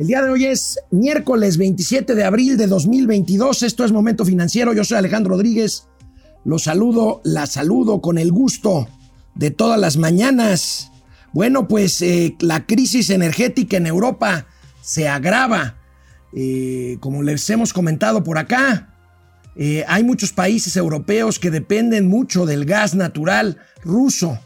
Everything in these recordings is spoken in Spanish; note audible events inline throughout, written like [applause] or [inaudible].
El día de hoy es miércoles 27 de abril de 2022. Esto es Momento Financiero. Yo soy Alejandro Rodríguez. Los saludo, la saludo con el gusto de todas las mañanas. Bueno, pues eh, la crisis energética en Europa se agrava. Eh, como les hemos comentado por acá, eh, hay muchos países europeos que dependen mucho del gas natural ruso.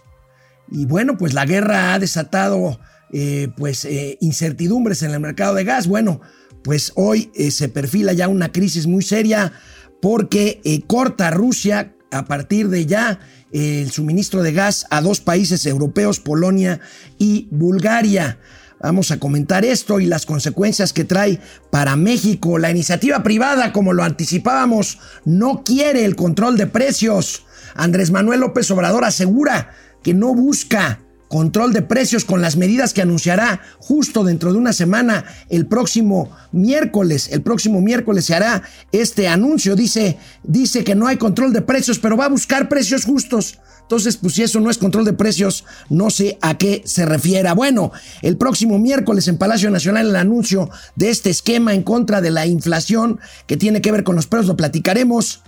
Y bueno, pues la guerra ha desatado eh, pues eh, incertidumbres en el mercado de gas. Bueno, pues hoy eh, se perfila ya una crisis muy seria porque corta Rusia a partir de ya el suministro de gas a dos países europeos, Polonia y Bulgaria. Vamos a comentar esto y las consecuencias que trae para México. La iniciativa privada, como lo anticipábamos, no quiere el control de precios. Andrés Manuel López Obrador asegura que no busca control de precios con las medidas que anunciará justo dentro de una semana, el próximo miércoles. El próximo miércoles se hará este anuncio. Dice, dice que no hay control de precios, pero va a buscar precios justos. Entonces, pues si eso no es control de precios, no sé a qué se refiera. Bueno, el próximo miércoles en Palacio Nacional el anuncio de este esquema en contra de la inflación que tiene que ver con los precios, lo platicaremos.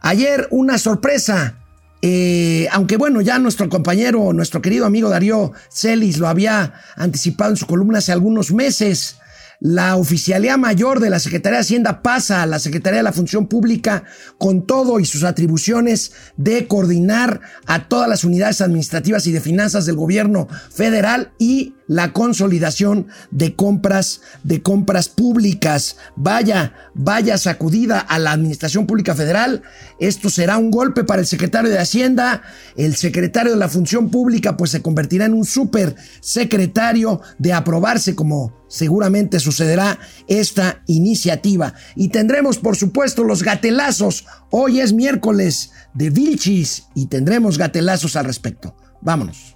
Ayer una sorpresa eh, aunque bueno, ya nuestro compañero, nuestro querido amigo Darío Celis lo había anticipado en su columna hace algunos meses, la oficialía mayor de la Secretaría de Hacienda pasa a la Secretaría de la Función Pública con todo y sus atribuciones de coordinar a todas las unidades administrativas y de finanzas del gobierno federal y la consolidación de compras de compras públicas. Vaya, vaya sacudida a la Administración Pública Federal. Esto será un golpe para el secretario de Hacienda. El secretario de la Función Pública pues se convertirá en un super secretario de aprobarse como seguramente sucederá esta iniciativa. Y tendremos por supuesto los gatelazos. Hoy es miércoles de Vilchis y tendremos gatelazos al respecto. Vámonos.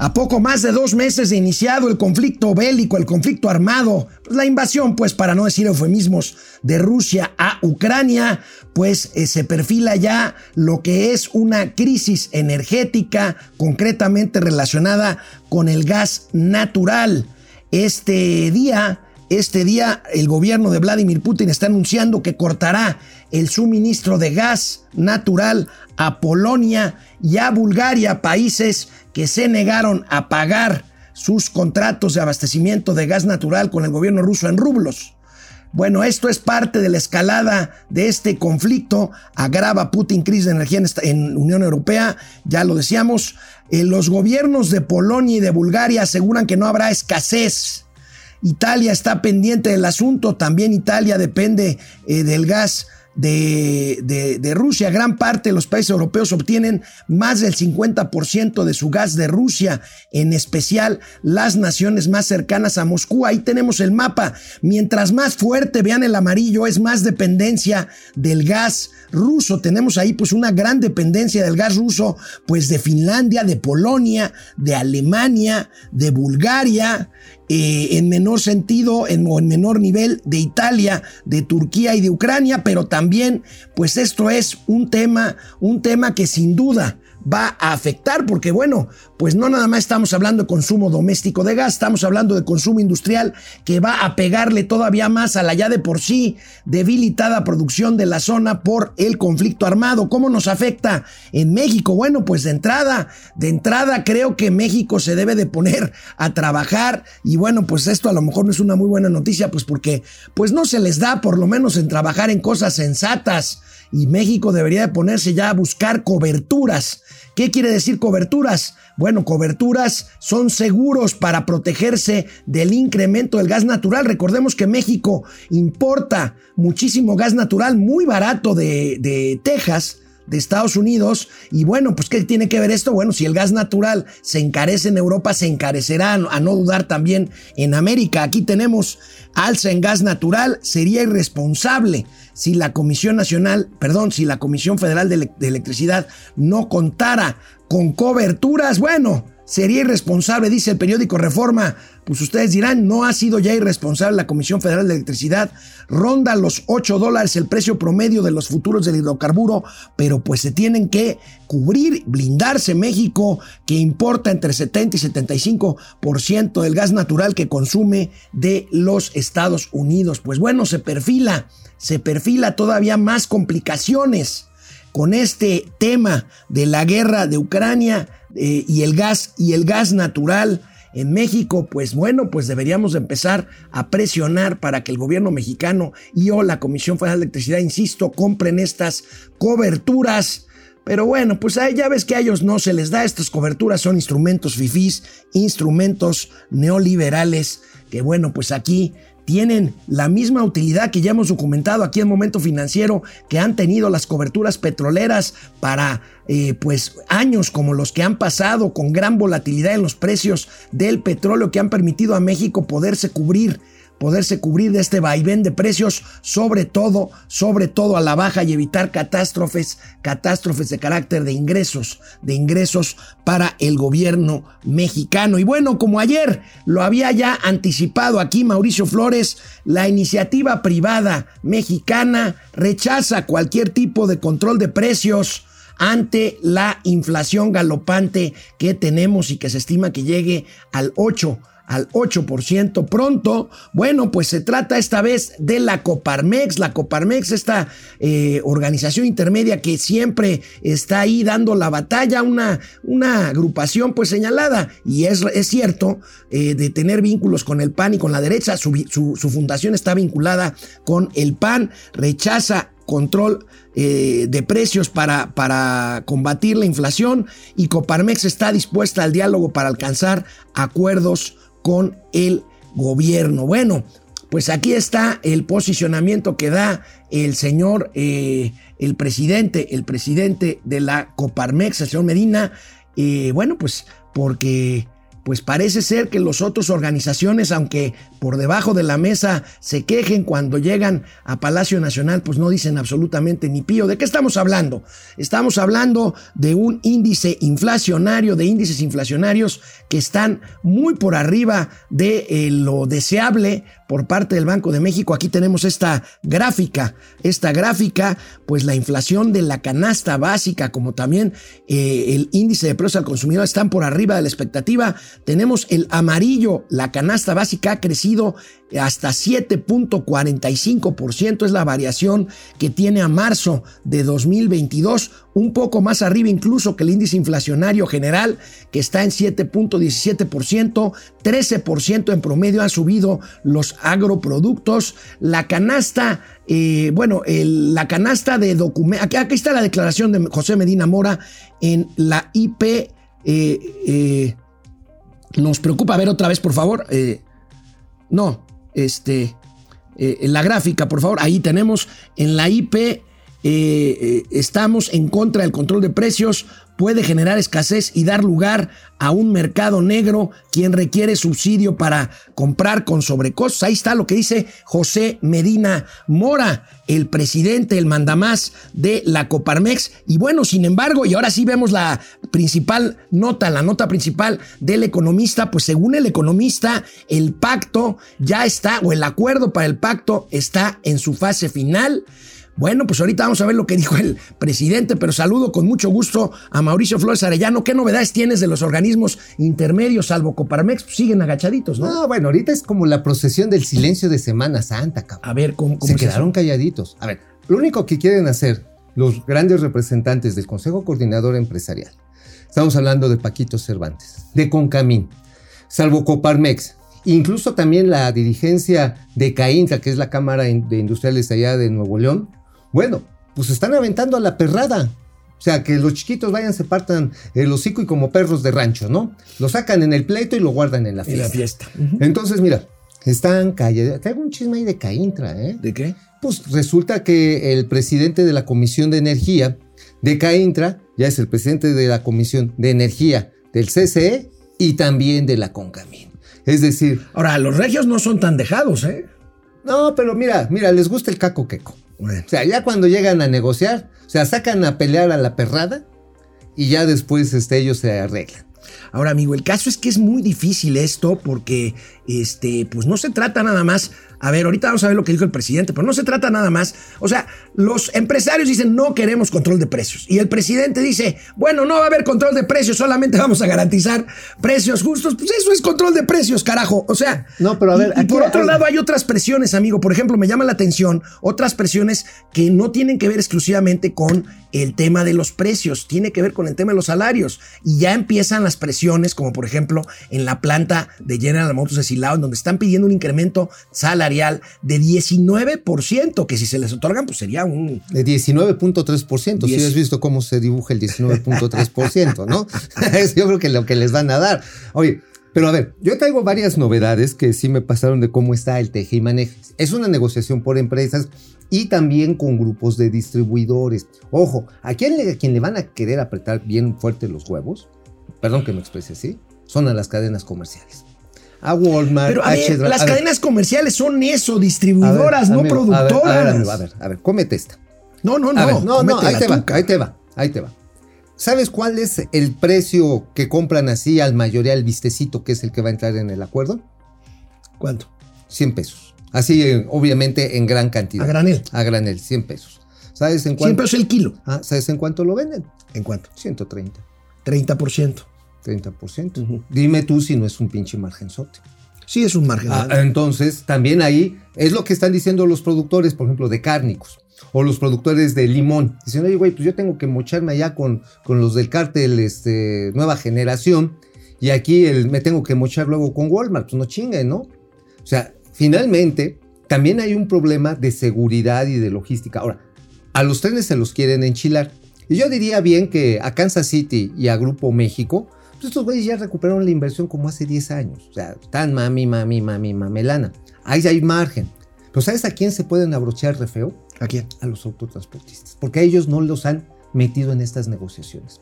A poco más de dos meses de iniciado el conflicto bélico, el conflicto armado, la invasión, pues para no decir eufemismos, de Rusia a Ucrania, pues eh, se perfila ya lo que es una crisis energética concretamente relacionada con el gas natural. Este día, este día el gobierno de Vladimir Putin está anunciando que cortará el suministro de gas natural a Polonia y a Bulgaria, países que se negaron a pagar sus contratos de abastecimiento de gas natural con el gobierno ruso en rublos. Bueno, esto es parte de la escalada de este conflicto. Agrava Putin crisis de energía en, Unión Europea, ya lo decíamos. Eh, los gobiernos de Polonia y de Bulgaria aseguran que no habrá escasez. Italia está pendiente del asunto, también Italia depende eh, del gas de, de, Rusia. Gran parte de los países europeos obtienen más del 50% de su gas de Rusia, en especial las naciones más cercanas a Moscú. Ahí tenemos el mapa. Mientras más fuerte vean el amarillo, es más dependencia del gas ruso. Tenemos ahí pues una gran dependencia del gas ruso, pues de Finlandia, de Polonia, de Alemania, de Bulgaria, eh, en menor sentido en, o en menor nivel de Italia, de Turquía y de Ucrania, pero también pues esto es un tema, un tema que sin duda va a afectar, porque bueno, pues no nada más estamos hablando de consumo doméstico de gas, estamos hablando de consumo industrial que va a pegarle todavía más a la ya de por sí debilitada producción de la zona por el conflicto armado. ¿Cómo nos afecta en México? Bueno, pues de entrada, de entrada creo que México se debe de poner a trabajar y bueno, pues esto a lo mejor no es una muy buena noticia, pues porque pues no se les da por lo menos en trabajar en cosas sensatas y México debería de ponerse ya a buscar coberturas. ¿Qué quiere decir coberturas? Bueno, coberturas son seguros para protegerse del incremento del gas natural. Recordemos que México importa muchísimo gas natural muy barato de, Texas de Estados Unidos. Y bueno, pues ¿qué tiene que ver esto? Bueno, si el gas natural se encarece en Europa, se encarecerá a no dudar también en América. Aquí tenemos alza en gas natural, sería irresponsable si la Comisión Nacional, perdón, si la Comisión Federal de, Electricidad no contara con coberturas. Bueno, sería irresponsable, dice el periódico Reforma. Pues ustedes dirán, no ha sido ya irresponsable la Comisión Federal de Electricidad. Ronda los 8 dólares el precio promedio de los futuros del hidrocarburo, pero pues se tienen que cubrir, blindarse México, que importa entre 70 y 75% del gas natural que consume de los Estados Unidos. Pues bueno, se perfila, se perfila todavía más complicaciones con este tema de la guerra de Ucrania eh, y el gas y el gas natural en México, pues bueno, pues deberíamos empezar a presionar para que el gobierno mexicano y o la Comisión Federal de Electricidad, insisto, compren estas coberturas. Pero bueno, pues ya ves que a ellos no se les da estas coberturas, son instrumentos fifís, instrumentos neoliberales, que bueno, pues aquí tienen la misma utilidad que ya hemos documentado aquí en Momento Financiero que han tenido las coberturas petroleras para eh, pues años como los que han pasado con gran volatilidad en los precios del petróleo que han permitido a México poderse cubrir poderse cubrir de este vaivén de precios, sobre todo, sobre todo a la baja y evitar catástrofes, catástrofes de carácter de ingresos, de ingresos para el gobierno mexicano. Y bueno, como ayer lo había ya anticipado aquí Mauricio Flores, la iniciativa privada mexicana rechaza cualquier tipo de control de precios ante la inflación galopante que tenemos y que se estima que llegue al 8 al 8% pronto. Bueno, pues se trata esta vez de la Coparmex. La Coparmex, esta eh, organización intermedia que siempre está ahí dando la batalla, una, una agrupación pues señalada, y es, es cierto, eh, de tener vínculos con el PAN y con la derecha. Su, su, fundación está vinculada con el PAN, rechaza control eh, de precios para, para combatir la inflación y Coparmex está dispuesta al diálogo para alcanzar acuerdos con el gobierno. Bueno, pues aquí está el posicionamiento que da el señor, eh, el presidente, el presidente de la Coparmex, el señor Medina. Eh, bueno, pues porque pues parece ser que las otras organizaciones, aunque por debajo de la mesa se quejen cuando llegan a Palacio Nacional, pues no dicen absolutamente ni pío. ¿De qué estamos hablando? Estamos hablando de un índice inflacionario, de índices inflacionarios que están muy por arriba de eh, lo deseable por parte del Banco de México. Aquí tenemos esta gráfica, esta gráfica, pues la inflación de la canasta básica, como también eh, el índice de precios al consumidor están por arriba de la expectativa tenemos el amarillo, la canasta básica ha crecido hasta 7.45%, es la variación que tiene a marzo de 2022, un poco más arriba incluso que el índice inflacionario general, que está en 7.17%, 13% en promedio han subido los agroproductos, la canasta eh, bueno, la canasta de documentos. Aquí, está la declaración de José Medina Mora en la IP. Eh, eh, nos preocupa ver otra vez, por favor. No, este, eh, en la gráfica, por favor. Ahí tenemos en la IP. Eh, estamos en contra del control de precios puede generar escasez y dar lugar a un mercado negro quien requiere subsidio para comprar con sobrecostos. Ahí está lo que dice José Medina Mora, el presidente, el mandamás de la Coparmex. Y bueno, sin embargo, y ahora sí vemos la principal nota, la nota principal del economista, pues según el economista, el pacto ya está, o el acuerdo para el pacto está en su fase final. Bueno, pues ahorita vamos a ver lo que dijo el presidente, pero saludo con mucho gusto a Mauricio Flores Arellano. ¿Qué novedades tienes de los organismos intermedios, salvo Coparmex? Pues siguen agachaditos, ¿no? No, bueno, ahorita es como la procesión del silencio de Semana Santa, cabrón. A ver, ¿cómo, Se quedaron calladitos. A ver, lo único que quieren hacer los grandes representantes del Consejo Coordinador Empresarial, estamos hablando de Paquito Cervantes, de Concamín, salvo Coparmex, incluso también la dirigencia de CAINTA, que es la Cámara de Industriales allá de Nuevo León, bueno, pues están aventando a la perrada. O sea, que los chiquitos vayan, se partan el hocico y como perros de rancho, ¿no? Lo sacan en el pleito y lo guardan en la fiesta. En la fiesta. Entonces, mira, están callados. Traigo un chisme ahí de Caintra, ¿eh? ¿De qué? Pues resulta que el presidente de la Comisión de Energía De Caintra ya es el presidente de la Comisión de Energía del CCE y también de la CONCAMIN. Es decir, Ahora, los regios no son tan dejados, ¿eh? no, pero mira, mira, les gusta el caco queco. Bueno. O sea, ya cuando llegan a negociar, o sea, sacan a pelear a la perrada y ya después este, ellos se arreglan. Ahora, amigo, el caso es que es muy difícil esto porque, este, pues no se trata nada más. A ver, ahorita vamos a ver lo que dijo el presidente, pero no se trata nada más. O sea, los empresarios dicen no queremos control de precios. Y el presidente dice, bueno, no va a haber control de precios, solamente vamos a garantizar precios justos. Pues eso es control de precios, carajo. O sea, No, pero a ver, y, por otro lado hay otras presiones, amigo. Por ejemplo, me llama la atención otras presiones que no tienen que ver exclusivamente con el tema de los precios, tiene que ver con el tema de los salarios. Y ya empiezan las presiones, como por ejemplo en la planta de General Motors de Silao, en donde están pidiendo un incremento salarial de 19%, que si se les otorgan, pues sería un... De 19.3%. Si has visto cómo se dibuja el 19.3%, ¿no? [laughs] Yo creo que lo que les van a dar. Oye, pero a ver, yo traigo varias novedades que sí me pasaron de cómo está el teje y maneje. Es una negociación por empresas y también con grupos de distribuidores. Ojo, ¿a quién le, a quien le van a querer apretar bien fuerte los huevos? Perdón que me exprese así. Son a las cadenas comerciales. A Walmart, Pero a a ver, H-Dra- las a ver, cadenas comerciales son eso, ver, distribuidoras, no amigo, productoras. A ver, amigo, a ver, a ver, cómete esta. No, no, no. No, no, cómete ahí te va, ahí te va, ahí te va. ¿Sabes cuál es el precio que compran así al mayoría el vistecito que es el que va a entrar en el acuerdo? ¿Cuánto? 100 pesos. Así, eh, obviamente, en gran cantidad. A granel. A granel, 100 pesos. ¿Sabes en 100 cuánto? pesos el kilo. Ah, ¿Sabes en cuánto lo venden? ¿En cuánto? 130, 30%. 30%. Dime tú si no es un pinche margenzote. Sí, es un margen. Ah, entonces, también ahí es lo que están diciendo los productores, por ejemplo, de cárnicos o los productores de limón. Dicen, oye, güey, pues yo tengo que mocharme allá con, con los del cártel este, Nueva Generación y aquí el, me tengo que mochar luego con Walmart. Pues no chinguen, ¿no? O sea, finalmente, también hay un problema de seguridad y de logística. Ahora, a los trenes se los quieren enchilar. Y yo diría bien que a Kansas City y a Grupo México, pues estos güeyes ya recuperaron la inversión como hace 10 años. O sea, están mami, mami, mami, mamelana. Ahí hay margen. Pero ¿sabes a quién se pueden abrochar re feo? ¿A quién? A los autotransportistas. Porque a ellos no los han metido en estas negociaciones.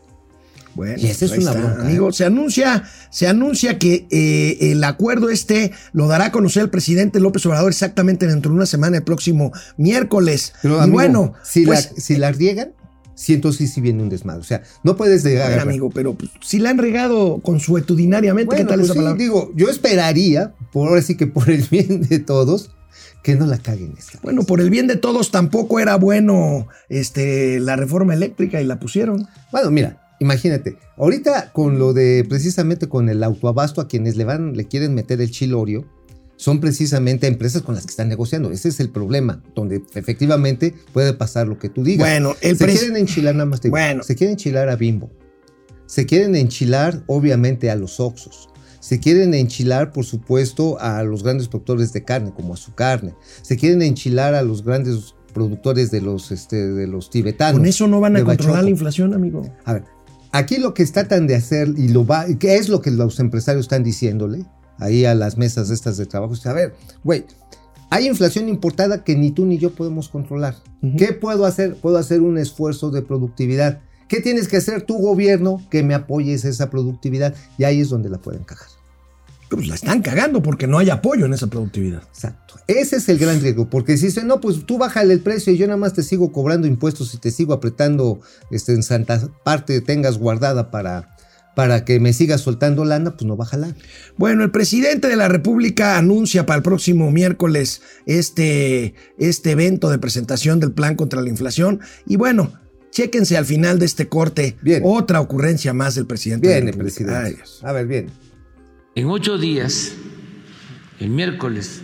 Bueno, Y esa es una bronca, ¿eh? Amigo, se anuncia, se anuncia que eh, el acuerdo este lo dará a conocer el presidente López Obrador exactamente dentro de una semana, el próximo miércoles. Pero, y amigo, bueno, si, pues, la, si la riegan, sí, entonces sí viene un desmadre. O sea, no puedes a llegar ver, amigo, pero pues, si la han regado consuetudinariamente, ¿qué Bueno, tal pues esa sí, palabra? digo, yo esperaría, por ahora sí que por el [laughs] bien de todos, que no la caguen esta. Bueno, por el bien de todos tampoco era bueno este, la reforma eléctrica y la pusieron. Bueno, mira, imagínate, ahorita con lo de precisamente con el autoabasto a quienes le van, le quieren meter el chilorio, son precisamente empresas con las que están negociando. Ese es el problema, donde efectivamente puede pasar lo que tú digas. Bueno, el se quieren enchilar nada más. te digo, Bueno. se quieren enchilar a Bimbo. Se quieren enchilar, obviamente, a los Oxos. Se quieren enchilar, por supuesto, a los grandes productores de carne, como a su carne. Se quieren enchilar a los grandes productores de los, este, de los tibetanos. Con eso no van a controlar Bachoco. la inflación, amigo. A ver, aquí lo que tratan de hacer y lo va, ¿qué es lo que los empresarios están diciéndole ahí a las mesas estas de trabajo? A ver, güey, hay inflación importada que ni tú ni yo podemos controlar. ¿Qué puedo hacer? Puedo hacer un esfuerzo de productividad. ¿Qué tienes que hacer tu gobierno que me apoyes esa productividad? Y ahí es donde la pueden cagar. Pues la están cagando porque no hay apoyo en esa productividad. Exacto. Ese es el gran riesgo, porque si dicen, no, pues tú bájale el precio y yo nada más te sigo cobrando impuestos y te sigo apretando este, en santa parte tengas guardada para, para que me sigas soltando lana, pues no bájala. Bueno, el presidente de la República anuncia para el próximo miércoles este, este evento de presentación del plan contra la inflación. Y bueno, chéquense al final de este corte Bien. otra ocurrencia más del presidente. de la Viene, República. presidente. Ay. A ver, bien. En ocho días, el miércoles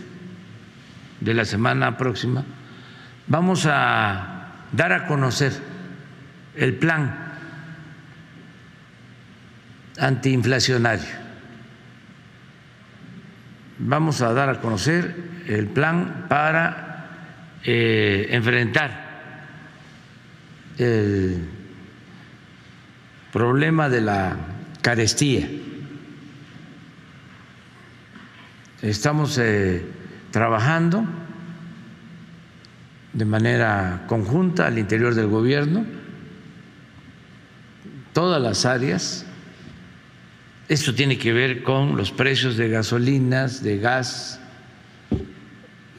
de la semana próxima, vamos a dar a conocer el plan antiinflacionario. Vamos a dar a conocer el plan para eh, enfrentar el problema de la carestía. Estamos eh, trabajando de manera conjunta al interior del gobierno todas las áreas. Esto tiene que ver con los precios de gasolinas, de gas,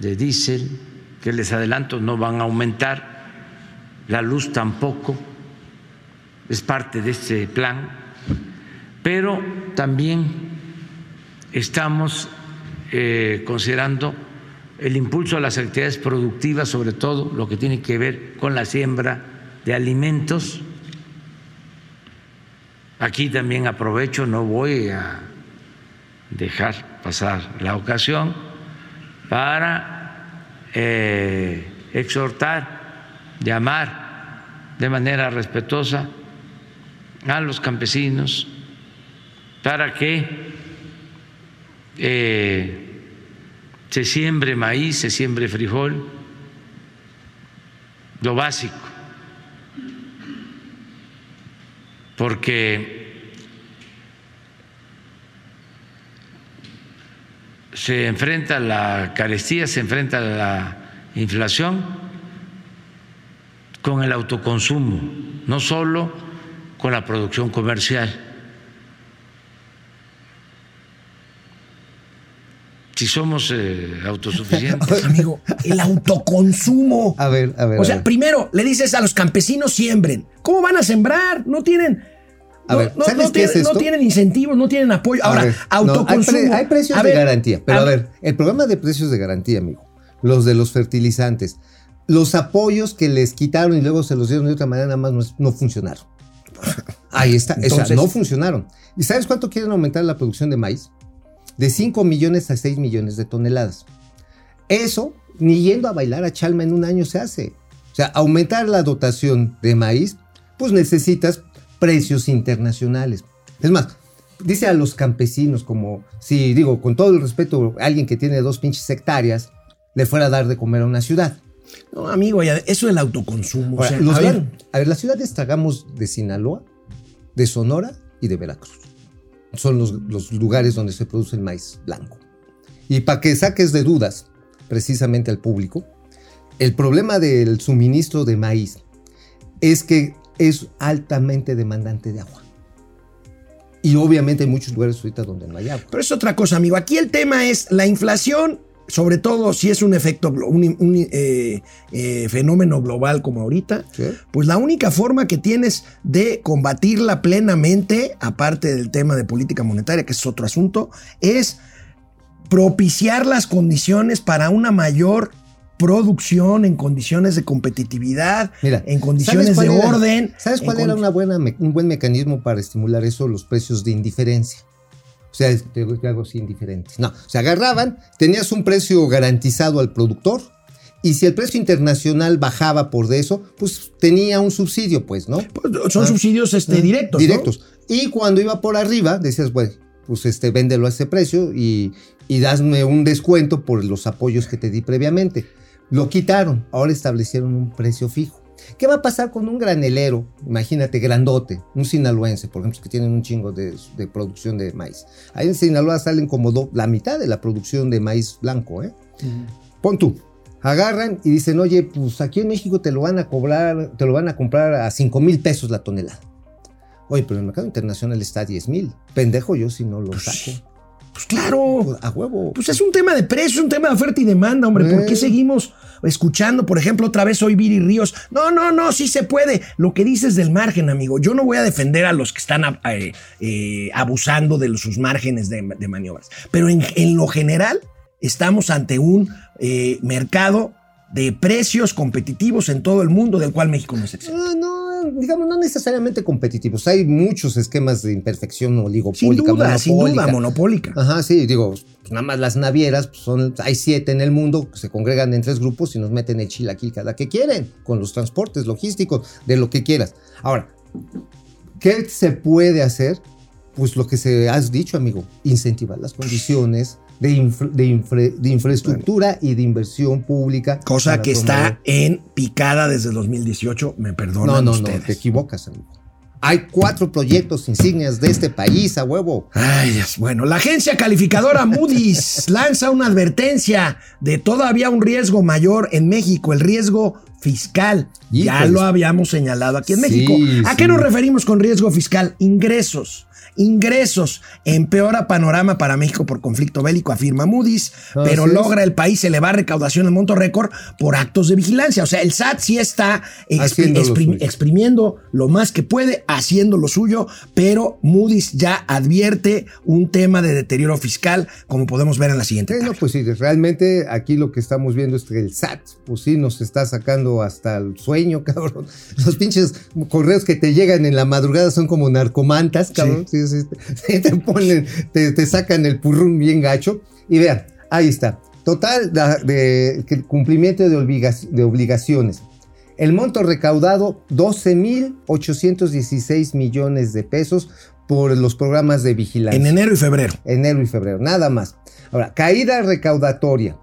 de diésel, que les adelanto no van a aumentar, la luz tampoco, es parte de este plan, pero también estamos eh, considerando el impulso a las actividades productivas, sobre todo lo que tiene que ver con la siembra de alimentos. Aquí también aprovecho, no voy a dejar pasar la ocasión para eh, exhortar, llamar de manera respetuosa a los campesinos para que eh, se siembre maíz, se siembre frijol, lo básico, porque se enfrenta la carestía, se enfrenta la inflación con el autoconsumo, no solo con la producción comercial. Si somos eh, autosuficientes. [laughs] Amigo, el autoconsumo. A ver, a ver. O sea, ver. primero le dices a los campesinos siembren. ¿Cómo van a sembrar? No tienen. A no, ver, no- ¿sabes no qué tienen, es esto? no tienen incentivos, no tienen apoyo. Ahora, ver, no, hay, autoconsumo. pre- hay precios A de ver, garantía, pero a- a ver, el programa de precios de garantía, amigo, los de los fertilizantes, los apoyos que les quitaron y luego se los dieron de otra manera, nada más no, es- no funcionaron. Ahí está, o sea, Entonces- no funcionaron. ¿Y sabes cuánto quieren aumentar la producción de maíz? De 5 millones a 6 millones de toneladas. Eso, ni yendo a bailar a Chalma en un año se hace. O sea, aumentar la dotación de maíz, pues necesitas precios internacionales. Es más, dice a los campesinos como si, digo, con todo el respeto, alguien que tiene dos pinches hectáreas le fuera a dar de comer a una ciudad. No, amigo, eso del autoconsumo. o sea, a ver, a ver, las ciudades tragamos de Sinaloa, de Sonora y de Veracruz. Son los, los lugares donde se produce el maíz blanco. Y para que saques de dudas precisamente al público, el problema del suministro de maíz es que es altamente demandante de agua. Y obviamente hay muchos lugares ahorita donde no hay agua. Pero es otra cosa, amigo. Aquí el tema es la inflación, sobre todo si es un efecto, un, un, eh, eh, fenómeno global como ahorita. ¿Sí? Pues la única forma que tienes de combatirla plenamente, aparte del tema de política monetaria, que es otro asunto, es propiciar las condiciones para una mayor producción en condiciones de competitividad, Mira, en ¿sabes condiciones de era- orden. ¿Sabes cuál era una buena un buen mecanismo para estimular eso? Los precios de indiferencia. O sea, te te hago así indiferentes. No, se agarraban, tenías un precio garantizado al productor y si el precio internacional bajaba por de eso, pues tenía un subsidio, pues, ¿no? Pues, Son Ah. subsidios este, Ah, directos. ¿no? Directos. Y cuando iba por arriba, decías, bueno, pues este, véndelo a ese precio y, y dasme un descuento por los apoyos que te di previamente. Lo quitaron, ahora establecieron un precio fijo. ¿Qué va a pasar con un granelero? Imagínate, grandote, un sinaloense, por ejemplo, que tienen un chingo de, de producción de maíz. Ahí en Sinaloa salen como do- la mitad de la producción de maíz blanco, ¿eh? Pon tú, agarran y dicen, oye, pues aquí en México te lo van a cobrar, te lo van a comprar a 5 mil pesos la tonelada. Oye, pero en el mercado internacional está a 10 mil. Pendejo yo si no lo saco. Pues claro. Pues, a huevo. Pues es un tema de precio, es un tema de oferta y demanda, hombre. ¿Por qué Eh. seguimos escuchando, por ejemplo, otra vez hoy Viri Ríos? No, no, no, sí se puede. Lo que dices del margen, amigo. Yo no voy a defender a los que están eh, eh, abusando de sus márgenes de, maniobras. Pero en, en lo general, estamos ante un eh, mercado de precios competitivos en todo el mundo, del cual México no es exento. Ah, no, digamos, no necesariamente competitivos. Hay muchos esquemas de imperfección oligopólica, Sin duda, sin duda, monopólica. monopólica. Ajá, sí, digo, pues nada más las navieras, pues son, hay siete en el mundo, que se congregan en tres grupos y nos meten el chilaquil cada que quieren, con los transportes logísticos, de lo que quieras. Ahora, ¿qué se puede hacer? Pues lo que se has dicho, amigo, incentivar las condiciones de, infra- de infra- de infraestructura y de inversión pública. Cosa que está en picada desde el 2018, me perdonan No, no, no, ustedes. te equivocas, amigo. Hay cuatro proyectos insignias de este país, a huevo. Ay. Bueno, la agencia calificadora Moody's [laughs] lanza una advertencia de todavía un riesgo mayor en México, el riesgo fiscal. Ya lo habíamos señalado aquí en Sí, México. ¿A sí. qué nos referimos con riesgo fiscal? Ingresos. Ingresos. Empeora panorama para México por conflicto bélico, afirma Moody's, Así pero logra el país elevar recaudación en monto récord por actos de vigilancia. O sea, el SAT sí está exprim- exprimiendo lo más que puede, haciendo lo suyo, pero Moody's ya advierte un tema de deterioro fiscal, como podemos ver en la siguiente. Bueno, pues sí, realmente aquí lo que estamos viendo es que el SAT, pues sí, nos está sacando hasta el sueño, [laughs] cabrón. Los pinches correos que te llegan en la madrugada son como narcomantas, cabrón. Sí. [laughs] Te ponen, te, te sacan el purrún bien gacho. Y vean, ahí está. Total de, cumplimiento de, de obligaciones. El monto recaudado, 12.816 millones de pesos por los programas de vigilancia en enero y febrero. enero y febrero, nada más. Ahora, caída recaudatoria.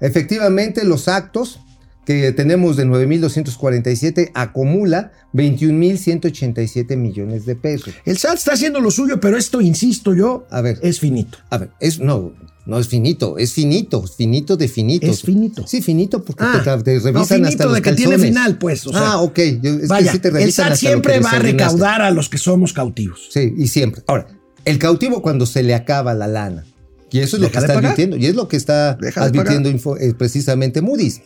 Efectivamente, los actos que tenemos de 9.247 acumula 21.187 millones de pesos. El SAT está haciendo lo suyo, pero esto, insisto yo, A ver. es finito. A ver, es, no, no es finito, es finito, finito de finitos. Es finito. Sí, finito porque Ah, te, no, revisan finito hasta los de que tiene final, pues, o sea. ah, ok. yo- es Vaya, que sí te el SAT siempre va a recaudar a los que somos cautivos. Sí, y siempre. Ahora, el cautivo cuando se le acaba la lana. Y eso es lo que está pagar. advirtiendo. Y es lo que está Deja advirtiendo info- eh, precisamente Moody's.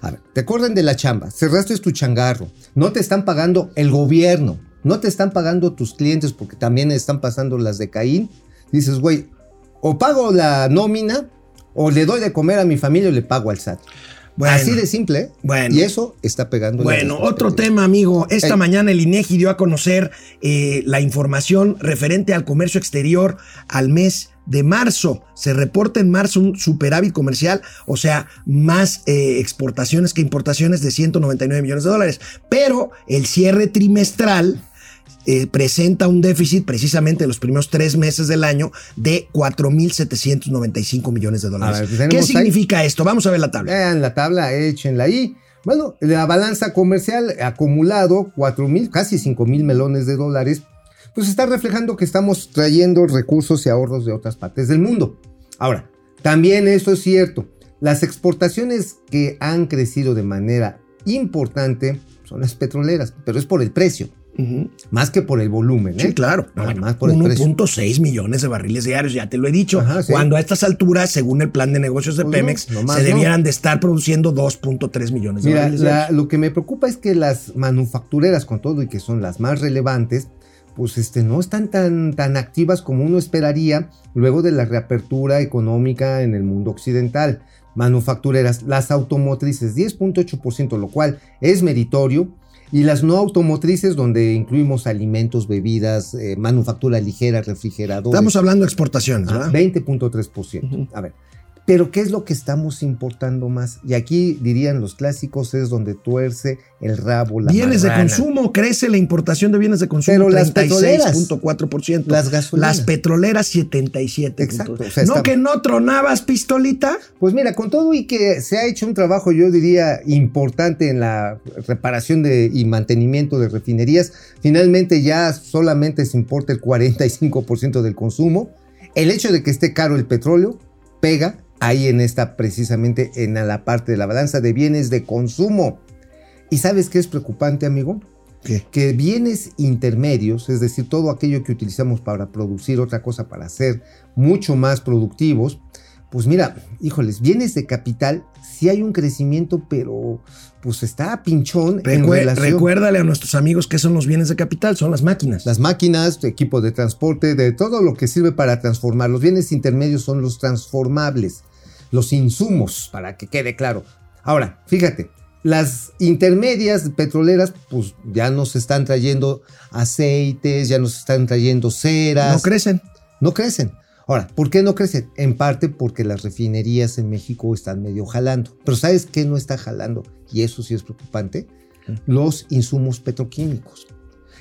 A ver, te corren de la chamba, cerraste tu changarro, no te están pagando el gobierno, no te están pagando tus clientes porque también están pasando las de Caín. Dices, güey, o pago la nómina, o le doy de comer a mi familia o le pago al SAT. Bueno. Así de simple. ¿eh? Bueno. Y eso está pegando. Bueno, otro tema, amigo. Esta Ey. mañana el INEGI dio a conocer eh, la información referente al comercio exterior al mes de marzo. Se reporta en marzo un superávit comercial, o sea, más eh, exportaciones que importaciones de 199 millones de dólares. Pero el cierre trimestral eh, presenta un déficit precisamente de los primeros tres meses del año de 4.795 millones de dólares. Ver, pues ¿Qué ahí- significa esto? Vamos a ver la tabla. Vean la tabla, échenla ahí. Bueno, la balanza comercial acumulado 4 mil, casi 5 mil melones de dólares, pues está reflejando que estamos trayendo recursos y ahorros de otras partes del mundo. Ahora, también esto es cierto, las exportaciones que han crecido de manera importante son las petroleras, pero es por el precio, más que por el volumen. ¿eh? Sí, claro. Nada Bueno, más por el precio. 1.6 millones de barriles diarios, ya te lo he dicho. Ajá, sí. Cuando a estas alturas, según el plan de negocios de Pues no, Pemex, se no. debieran de estar produciendo 2.3 millones de Mira, barriles la- diarios. lo que me preocupa es que las manufactureras, con todo y que son las más relevantes, pues este, no están tan, tan activas como uno esperaría luego de la reapertura económica en el mundo occidental. Manufactureras, las automotrices, 10.8%, lo cual es meritorio. Y las no automotrices, donde incluimos alimentos, bebidas, eh, manufactura ligera, refrigeradores. Estamos hablando de exportaciones, Ah, ¿verdad? 20.3%. A ver, pero ¿qué es lo que estamos importando más? Y aquí dirían los clásicos, es donde tuerce el rabo la bienes de consumo, crece la importación de bienes de consumo Pero las petroleras, 36.4%. las gasolinas. Las petroleras 77. Exacto, o sea, ¿No está- que no tronabas pistolita? Pues mira, con todo y que se ha hecho un trabajo, yo diría, importante en la reparación de, y mantenimiento de refinerías, finalmente ya solamente se importa el 45% del consumo. El hecho de que esté caro el petróleo pega ahí en esta, precisamente en la parte de la balanza de bienes de consumo. ¿Y sabes qué es preocupante, amigo? ¿Qué? que bienes intermedios, es decir, todo aquello que utilizamos para producir otra cosa, para ser mucho más productivos, pues mira, híjoles, bienes de capital, sí hay un crecimiento, pero pues está pinchón en Recue- relación. recuérdale a nuestros amigos que son los bienes de capital, son las máquinas. Las máquinas, equipo de transporte, de todo lo que sirve para transformar. Los bienes intermedios son los transformables, los insumos, para que quede claro. Ahora, fíjate, las intermedias petroleras, pues ya nos están trayendo aceites, ya nos están trayendo ceras. no crecen. No crecen. Ahora, ¿por qué no crecen? En parte porque las refinerías en México están medio jalando. Pero ¿sabes qué no está jalando? Y eso sí es preocupante. Los insumos petroquímicos.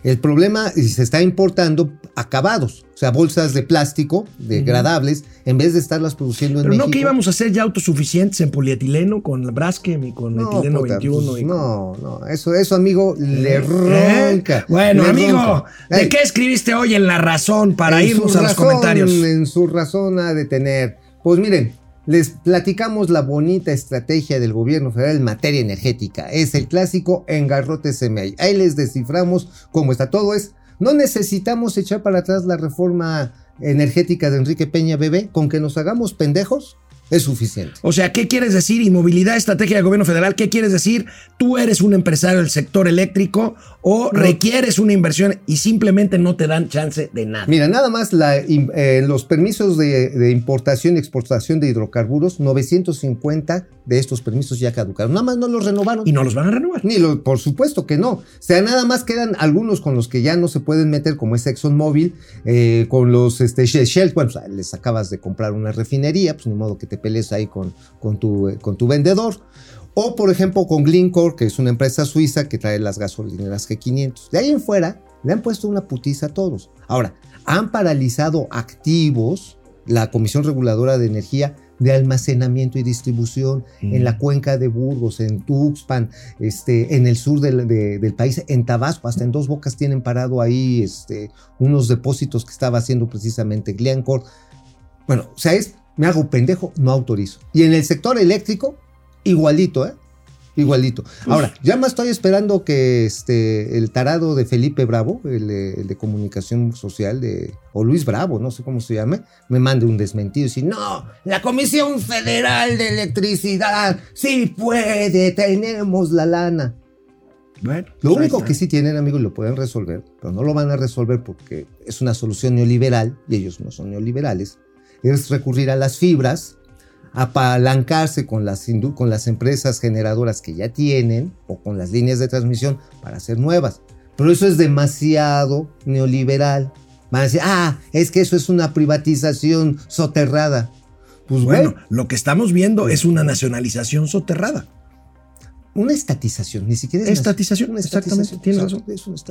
El problema es que se está importando acabados, o sea, bolsas de plástico degradables, en vez de estarlas produciendo en Pero México. no que íbamos a ser ya autosuficientes en polietileno con Braskem y con No, etileno puta, 21. pues, y no, no, eso, eso, amigo, le ¿Eh? ronca. Bueno, le amigo, ronca. ¿de qué escribiste hoy en La Razón para en irnos a los comentarios? En su razón ha de tener. Pues miren, les platicamos la bonita estrategia del gobierno federal en materia energética. Es el clásico engarrote CMI. Ahí les desciframos cómo está todo. Es, no necesitamos echar para atrás la reforma energética de Enrique Peña Bebé. Con que nos hagamos pendejos, es suficiente. O sea, ¿qué quieres decir? Inmovilidad, estrategia del gobierno federal. ¿Qué quieres decir? Tú eres un empresario del sector eléctrico o requieres una inversión y simplemente no te dan chance de nada. Mira, nada más la, eh, los permisos de, de, importación y exportación de hidrocarburos, 950 de estos permisos ya caducaron. Nada más no los renovaron. Y no los van a renovar. Ni lo, por supuesto que no. O sea, nada más quedan algunos con los que ya no se pueden meter, como es ExxonMobil, eh, con los este, Shell. Bueno, pues, les acabas de comprar una refinería, pues ni modo que te pelees ahí con, con, tu, con tu vendedor. O, por ejemplo, con Glencore, que es una empresa suiza que trae las gasolineras G500. De ahí en fuera, le han puesto una putiza a todos. Ahora, han paralizado activos, la Comisión Reguladora de Energía, de almacenamiento y distribución mm. en la cuenca de Burgos, en Tuxpan, este, en el sur del, de, del, país, en Tabasco, hasta en Dos Bocas tienen parado ahí este, unos depósitos que estaba haciendo precisamente Glencore. Bueno, o sea, es, me hago pendejo, no autorizo. Y en el sector eléctrico, igualito, ¿eh? Igualito. Ahora, ya más estoy esperando que este, el tarado de Felipe Bravo, el, el, de comunicación social, de, o Luis Bravo, no sé cómo se llame, me mande un desmentido y si no, la Comisión Federal de Electricidad sí puede, tenemos la lana. Bueno, lo único que sí tienen, amigos, lo pueden resolver, pero no lo van a resolver porque es una solución neoliberal y ellos no son neoliberales, es recurrir a las fibras apalancarse con las, con las empresas generadoras que ya tienen o con las líneas de transmisión para hacer nuevas. Pero eso es demasiado neoliberal. Van a decir, ah, es que eso es una privatización soterrada. Pues bueno, bueno lo que estamos viendo es una nacionalización soterrada. Una estatización, ni siquiera es estatización. Una exactamente, tienes razón.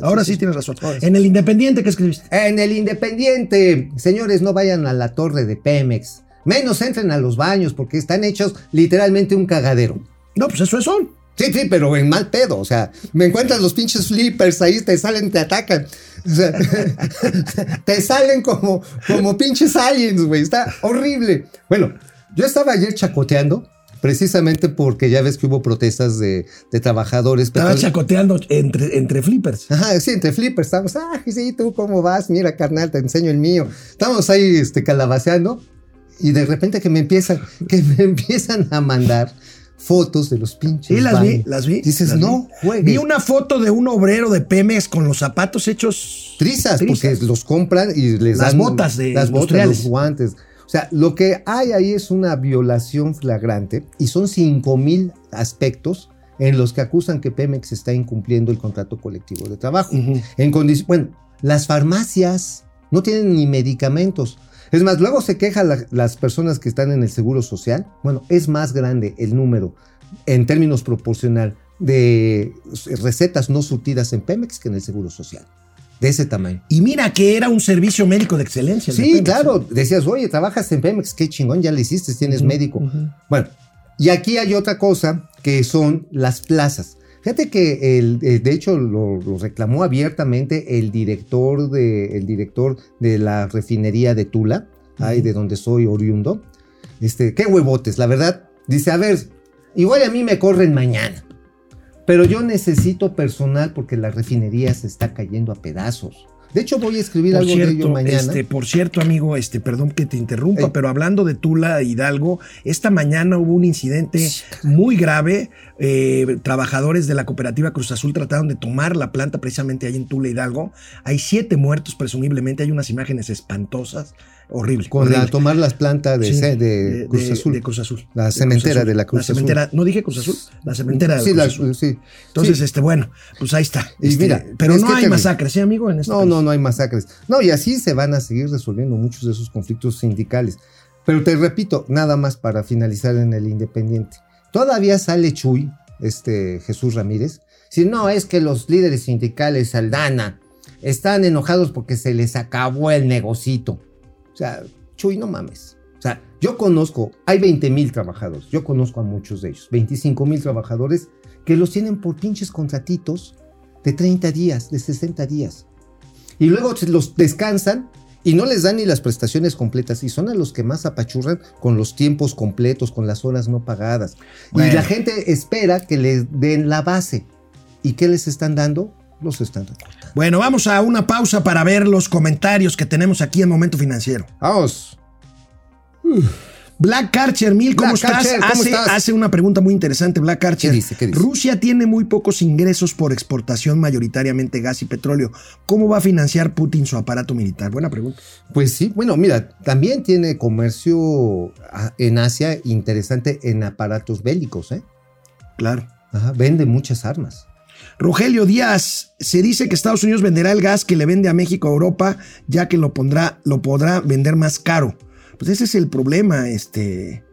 Ahora sí tienes razón. En el Independiente, ¿qué escribiste? En el Independiente, señores, no vayan a la torre de Pemex. Menos entren a los baños porque están hechos literalmente un cagadero. No, pues eso es sol. Sí, sí, pero en mal pedo. O sea, me encuentras los pinches flippers ahí, te salen, te atacan. O sea, [laughs] te salen como, como pinches aliens, güey. Está horrible. Bueno, yo estaba ayer chacoteando. Precisamente porque ya ves que hubo protestas de, de trabajadores. Estaba chacoteando entre, entre flippers. Ajá, sí, entre flippers. Estamos, ah, sí, tú cómo vas, mira, carnal, te enseño el mío. Estamos ahí este, calabaceando y de repente que me empiezan, que me [laughs] empiezan a mandar fotos de los pinches. Sí, las vi, las vi. Dices, las no, juegues. Vi una foto de un obrero de Pemex con los zapatos hechos trizas, trizas. porque los compran y les las dan botas de las botas, los guantes. O sea, lo que hay ahí es una violación flagrante y son 5 mil aspectos en los que acusan que Pemex está incumpliendo el contrato colectivo de trabajo. Uh -huh. En bueno, las farmacias no tienen ni medicamentos. Es más, luego se quejan la, las personas que están en el seguro social. Bueno, es más grande el número en términos proporcional de recetas no surtidas en Pemex que en el seguro social. De ese tamaño. Y mira que era un servicio médico de excelencia. Sí, de Pemex, claro. ¿sí? Decías, oye, trabajas en Pemex, qué chingón, ya le hiciste, tienes uh -huh, médico. Uh -huh. Bueno, y aquí hay otra cosa que son las plazas. Fíjate que el, de hecho lo, lo, reclamó abiertamente el director de, el director de la refinería de Tula, uh -huh. ahí de donde soy oriundo. Este, qué huevotes, la verdad. Dice, a ver, igual a mí me corren mañana, pero yo necesito personal porque la refinería se está cayendo a pedazos. De hecho, voy a escribir por algo cierto, de ello mañana. Este, por cierto, amigo, este, perdón que te interrumpa, pero hablando de Tula Hidalgo, esta mañana hubo un incidente muy grave. Eh, trabajadores de la cooperativa Cruz Azul trataron de tomar la planta precisamente ahí en Tula Hidalgo. Hay siete muertos, presumiblemente. Hay unas imágenes espantosas. Horrible. Con horrible. la tomar las plantas de, sí, de, de, Cruz Azul. De Cruz Azul. La cementera de la Cruz la cementera, Azul. No dije Cruz Azul, la cementera de sí, la Cruz Azul. La, sí. Entonces, sí. este, bueno, pues ahí está. Y este, mira, pero no hay masacres, ¿sí, amigo? En este no, país. no, no hay masacres. No, y así se van a seguir resolviendo muchos de esos conflictos sindicales. Pero te repito, nada más para finalizar en el Independiente. Todavía sale Chuy, este Jesús Ramírez, si no es que los líderes sindicales Aldana están enojados porque se les acabó el negocito. O sea, Chuy, no mames. O sea, yo conozco, hay 20 mil trabajadores, yo conozco a muchos de ellos, 25 mil trabajadores que los tienen por pinches contratitos de 30 días, de 60 días. Y luego los descansan Y no les dan ni las prestaciones completas y son a los que más apachurran con los tiempos completos, con las horas no pagadas. Bueno. Y la gente espera que les den la base. ¿Y qué les están dando? Los están recortando. Bueno, vamos a una pausa para ver los comentarios que tenemos aquí en Momento Financiero. Vamos. Black Karcher, Mil, ¿cómo Black estás? Karcher, ¿cómo hace, estás? hace una pregunta muy interesante, Black Karcher. ¿Qué dice? ¿Qué dice? Rusia tiene muy pocos ingresos por exportación, mayoritariamente gas y petróleo. ¿Cómo va a financiar Putin su aparato militar? Buena pregunta. Pues sí, bueno, mira, también tiene comercio en Asia interesante en aparatos bélicos, ¿eh? Claro. Ajá, vende muchas armas. Rogelio Díaz, se dice que Estados Unidos venderá el gas que le vende a México a Europa, ya que lo pondrá, lo podrá vender más caro. Pues ese es el problema, este.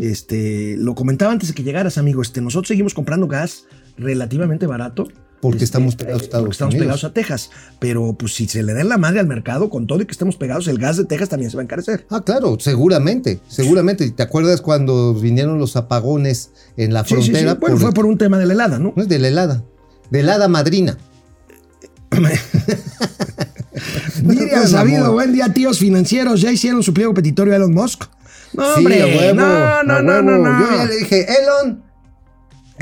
Este, lo comentaba antes de que llegaras, amigo. Este, nosotros seguimos comprando gas relativamente barato. Porque Este, estamos pegados a eh, Estados porque estamos Unidos. pegados a Texas. Pero pues si se le da en la madre al mercado, con todo y que estemos pegados, el gas de Texas también se va a encarecer. Ah, claro, seguramente, seguramente. ¿Te acuerdas cuando vinieron los apagones en la Sí, sí, sí. frontera? Bueno, fue por un tema de la helada, ¿no? No es de la helada, de helada madrina. [laughs] Miriam Sabido, buen día, tíos financieros. ¿Ya hicieron su pliego petitorio a Elon Musk? No, Sí, hombre, a huevo, no, no, a no, no, no. Yo ya le dije, Elon,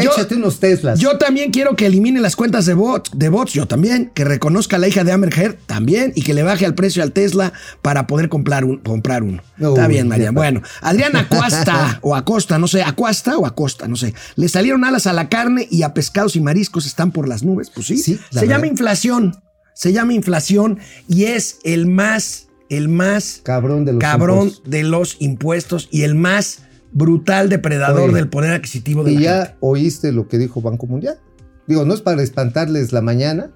Yo- échate unos Teslas. Yo también quiero que elimine las cuentas de bots, de bots, yo también, que reconozca a la hija de Amber Heard también y que le baje al precio al Tesla para poder comprar, un, comprar uno. Uy, Está bien, María. Bueno, Adrián Acuasta [laughs] o Acosta, no sé, Acuasta o Acosta, no sé. Le salieron alas a la carne y a pescados y mariscos están por las nubes. Pues sí, se llama inflación. Se llama inflación y es el más, el más Cabrón de los cabrón impuestos. de los impuestos y el más brutal depredador Oye, del poder adquisitivo de Y la ya gente. oíste lo que dijo Banco Mundial. Digo, no es para espantarles la mañana,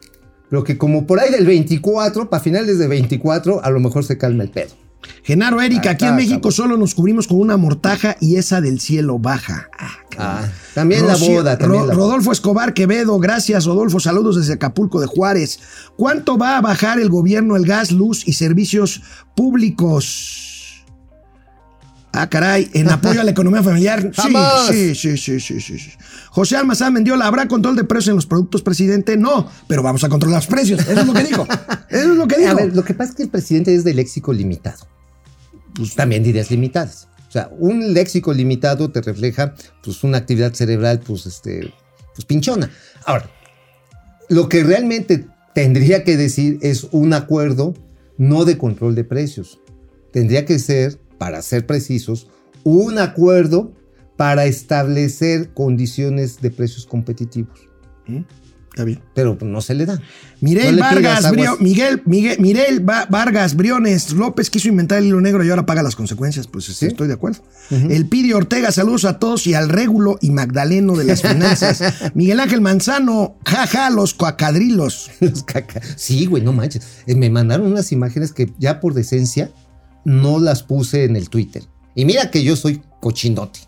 pero que como por ahí del 24, para finales de 24, a lo mejor se calma el pedo. Genaro Erika, aquí en Acá, México solo nos cubrimos con una mortaja y esa del cielo baja. Ah. Ah, también la boda, también Ro- la boda. Rodolfo Escobar Quevedo, gracias Rodolfo, saludos desde Acapulco de Juárez. ¿Cuánto va a bajar el gobierno el gas, luz y servicios públicos? Ah, caray, en apoyo a la economía familiar. [laughs] Sí, sí, sí, sí, sí, sí, sí. José Almazán Mendiola, ¿habrá control de precios en los productos, presidente? No, pero vamos a controlar los precios. Eso es lo que dijo. [laughs] Eso es lo que dijo. A ver, lo que pasa es que el presidente es de léxico limitado. Pues también de ideas limitadas. O sea, un léxico limitado te refleja pues una actividad cerebral pues este pues pinchona. Ahora, lo que realmente tendría que decir es un acuerdo no de control de precios. Tendría que ser, para ser precisos, un acuerdo para establecer condiciones de precios competitivos. Está bien. Pero no se le da. Mirel No Vargas. Brio- Miguel, Miguel, Mirel Va- Vargas Briones López quiso inventar el hilo negro y ahora paga las consecuencias. Pues Sí. estoy de acuerdo. El Pidi Ortega, saludos a todos y al Régulo y Magdaleno de las finanzas. [laughs] Miguel Ángel Manzano, jaja, los coacadrilos. Los caca- Sí, güey, no manches. Eh, Me mandaron unas imágenes que ya por decencia no las puse en el Twitter. Y mira que yo soy cochinote.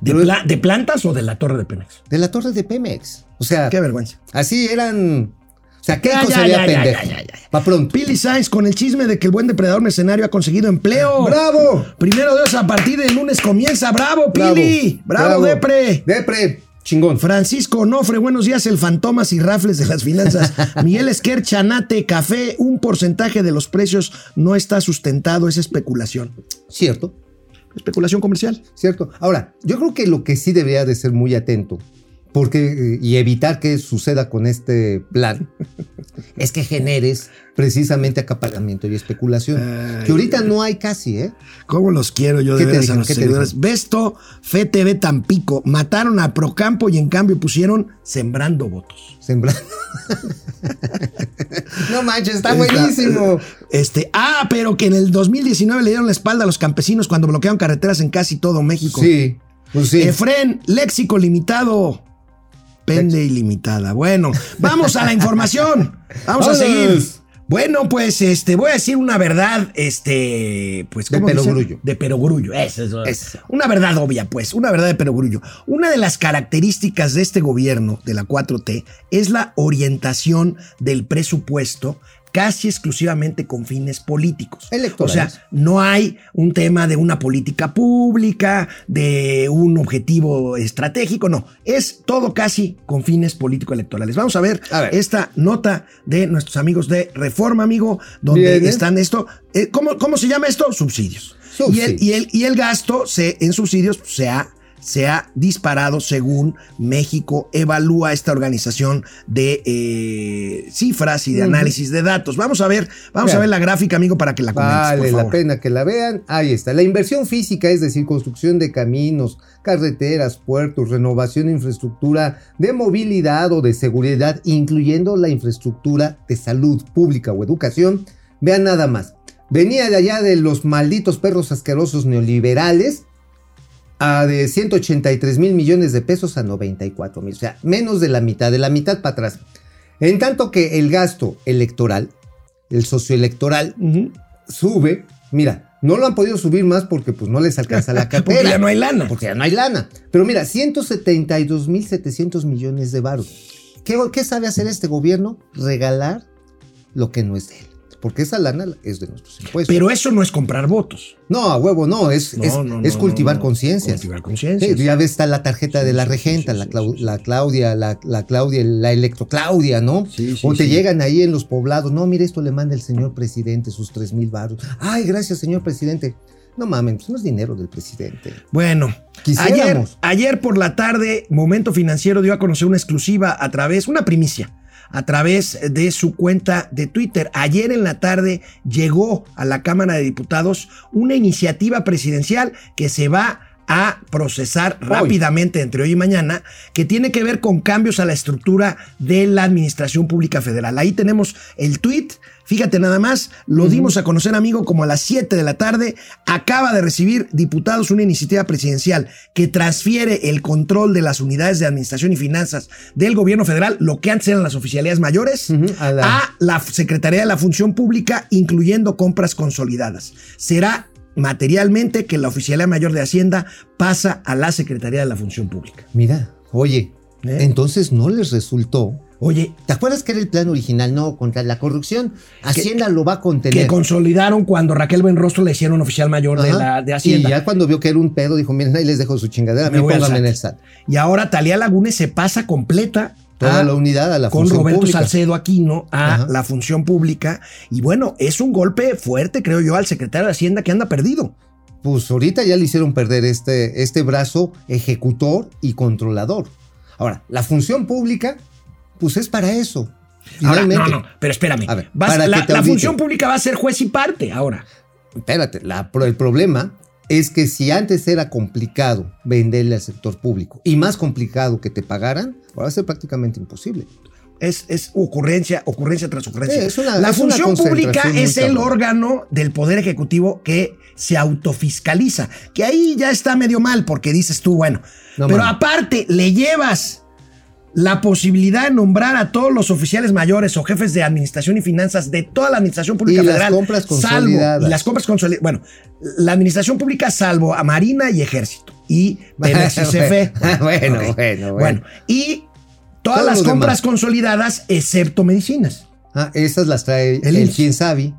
¿De, pla- de plantas o de la torre de Pemex? De la torre de Pemex. O sea, Qué vergüenza. así eran. O sea, qué cosa había pendejo. Pa' pronto. Pili Sainz con el chisme de que el buen depredador mercenario ha conseguido empleo. ¡Bravo! Primero Dios, a partir del lunes comienza. ¡Bravo, Pili! ¡Bravo, Depre! Depre, chingón. Francisco Onofre, buenos días, el fantomas y rafles de las finanzas. [laughs] Miguel Esquer, Chanate, Café, un porcentaje de los precios no está sustentado, es especulación. Cierto, Especulación comercial. cierto. Ahora, yo creo que lo que sí debería de ser muy atento porque, eh, y evitar que suceda con este plan [laughs] es que generes precisamente acaparamiento y especulación. Ay, que ahorita no hay casi, ¿eh? ¿Cómo los quiero yo de ¿Qué te veras a los ¿Qué te seguidores? Besto, FTV Tampico, mataron a Procampo y en cambio pusieron sembrando votos. Sembrando. [laughs] no manches, está Está- buenísimo. Este, ah, pero que en el 2019 le dieron la espalda a los campesinos cuando bloquearon carreteras en casi todo México. Sí, pues sí. Efren, léxico limitado. Pende ilimitada. Bueno, vamos a la información. Vamos a seguir. Bueno, pues este, voy a decir una verdad, este, pues De perogrullo. De perogrullo. Eso es Eso. una verdad obvia, pues, una verdad de perogrullo. Una de las características de este gobierno, de la 4T, es la orientación del presupuesto casi exclusivamente con fines políticos. O Electorales. sea, no hay un tema de una política pública, de un objetivo estratégico, no. Es todo casi con fines político-electorales. Vamos a ver, A ver. esta nota de nuestros amigos de Reforma, amigo, donde Bien, están esto. eh, ¿cómo, ¿Cómo se llama esto? Subsidios. Y, el, y, el, y el gasto se, en subsidios se ha se ha disparado según México evalúa esta organización de eh, cifras y de análisis de datos. Vamos a ver, vamos a ver la gráfica, amigo, para que la comentes, por Vale la pena que la vean. Ahí está. La inversión física, es decir, construcción de caminos, carreteras, puertos, renovación de infraestructura de movilidad o de seguridad, incluyendo la infraestructura de salud pública o educación. Vean nada más. Venía de allá de los malditos perros asquerosos neoliberales a de 183 mil millones de pesos a 94 mil. O sea, menos de la mitad, de la mitad para atrás. En tanto que el gasto electoral, el socioelectoral, Ujú. sube. Mira, no lo han podido subir más porque pues no les alcanza la [laughs] cartera. Porque ya no hay lana. Porque ya no hay lana. Pero mira, 172 mil 700 millones de varos. ¿Qué, ¿Qué sabe hacer este gobierno? Regalar lo que no es de él. Porque esa lana es de nuestros impuestos. Pero eso no es comprar votos. no, a huevo, no. Es, No, es, no, es no, cultivar conciencias. Cultivar conciencias. Sí, ya ves, está la tarjeta de la regenta, sí, la, Clau- la Claudia, la, la Claudia, la electroclaudia, ¿no? Sí, sí, o te llegan ahí en los poblados, no, mire, esto le manda el señor presidente, sus tres mil baros. Ay, gracias, señor presidente. No mames, pues no es dinero del presidente. Bueno, ayer, ayer por la tarde, Momento Financiero dio a conocer una exclusiva a través, una primicia, a través de su cuenta de Twitter. Ayer en la tarde llegó a la Cámara de Diputados una iniciativa presidencial que se va a procesar rápidamente entre hoy y mañana, que tiene que ver con cambios a la estructura de la Administración Pública Federal. Ahí tenemos el tweet. Fíjate nada más, lo dimos a conocer, amigo, como a las 7 de la tarde. Acaba de recibir diputados una iniciativa presidencial que transfiere el control de las unidades de administración y finanzas del gobierno federal, lo que antes eran las oficialías mayores, Ujú, a la- a la Secretaría de la Función Pública, incluyendo compras consolidadas. Será materialmente que la Oficialía Mayor de Hacienda pasa a la Secretaría de la Función Pública. Mira, oye, ¿Eh? entonces no les resultó. Oye, ¿Te acuerdas que era el plan original? No, contra la corrupción. Hacienda lo va a contener. que consolidaron cuando Raquel Buenrostro le hicieron oficial mayor de, la, de Hacienda. Y ya cuando vio que era un pedo, dijo, miren, ahí les dejo su chingadera, Me pónganme en SAT. el SAT. Y ahora Talía Lagunes se pasa completa Toda a- la unidad a la con función Roberto pública. Salcedo Aquino a Ajá. la función pública. Y bueno, es un golpe fuerte, creo yo, al secretario de Hacienda que anda perdido. Pues ahorita ya le hicieron perder este, este brazo ejecutor y controlador. Ahora, la función pública, pues es para eso. Ahora, no, no, pero espérame. A ver, Vas- para la que función pública va a ser juez y parte ahora. Espérate, la- el problema es que si antes era complicado venderle al sector público y más complicado que te pagaran, ahora va a ser prácticamente imposible. Es, es ocurrencia, ocurrencia tras ocurrencia. Sí, es una- la función pública es el cabrón. órgano del Poder Ejecutivo que se autofiscaliza. Que ahí ya está medio mal porque dices tú, bueno. No pero aparte, le llevas la posibilidad de nombrar a todos los oficiales mayores o jefes de administración y finanzas de toda la administración pública Y las federal. compras salvo, consolidadas. y las compras consolidadas. Bueno, la administración pública salvo a Marina y Ejército. Y [laughs] Pemex y CFE. Bueno, Ok. bueno, bueno. Y todas las compras demás. consolidadas, excepto medicinas. Ah, esas las trae El el, quien sabe.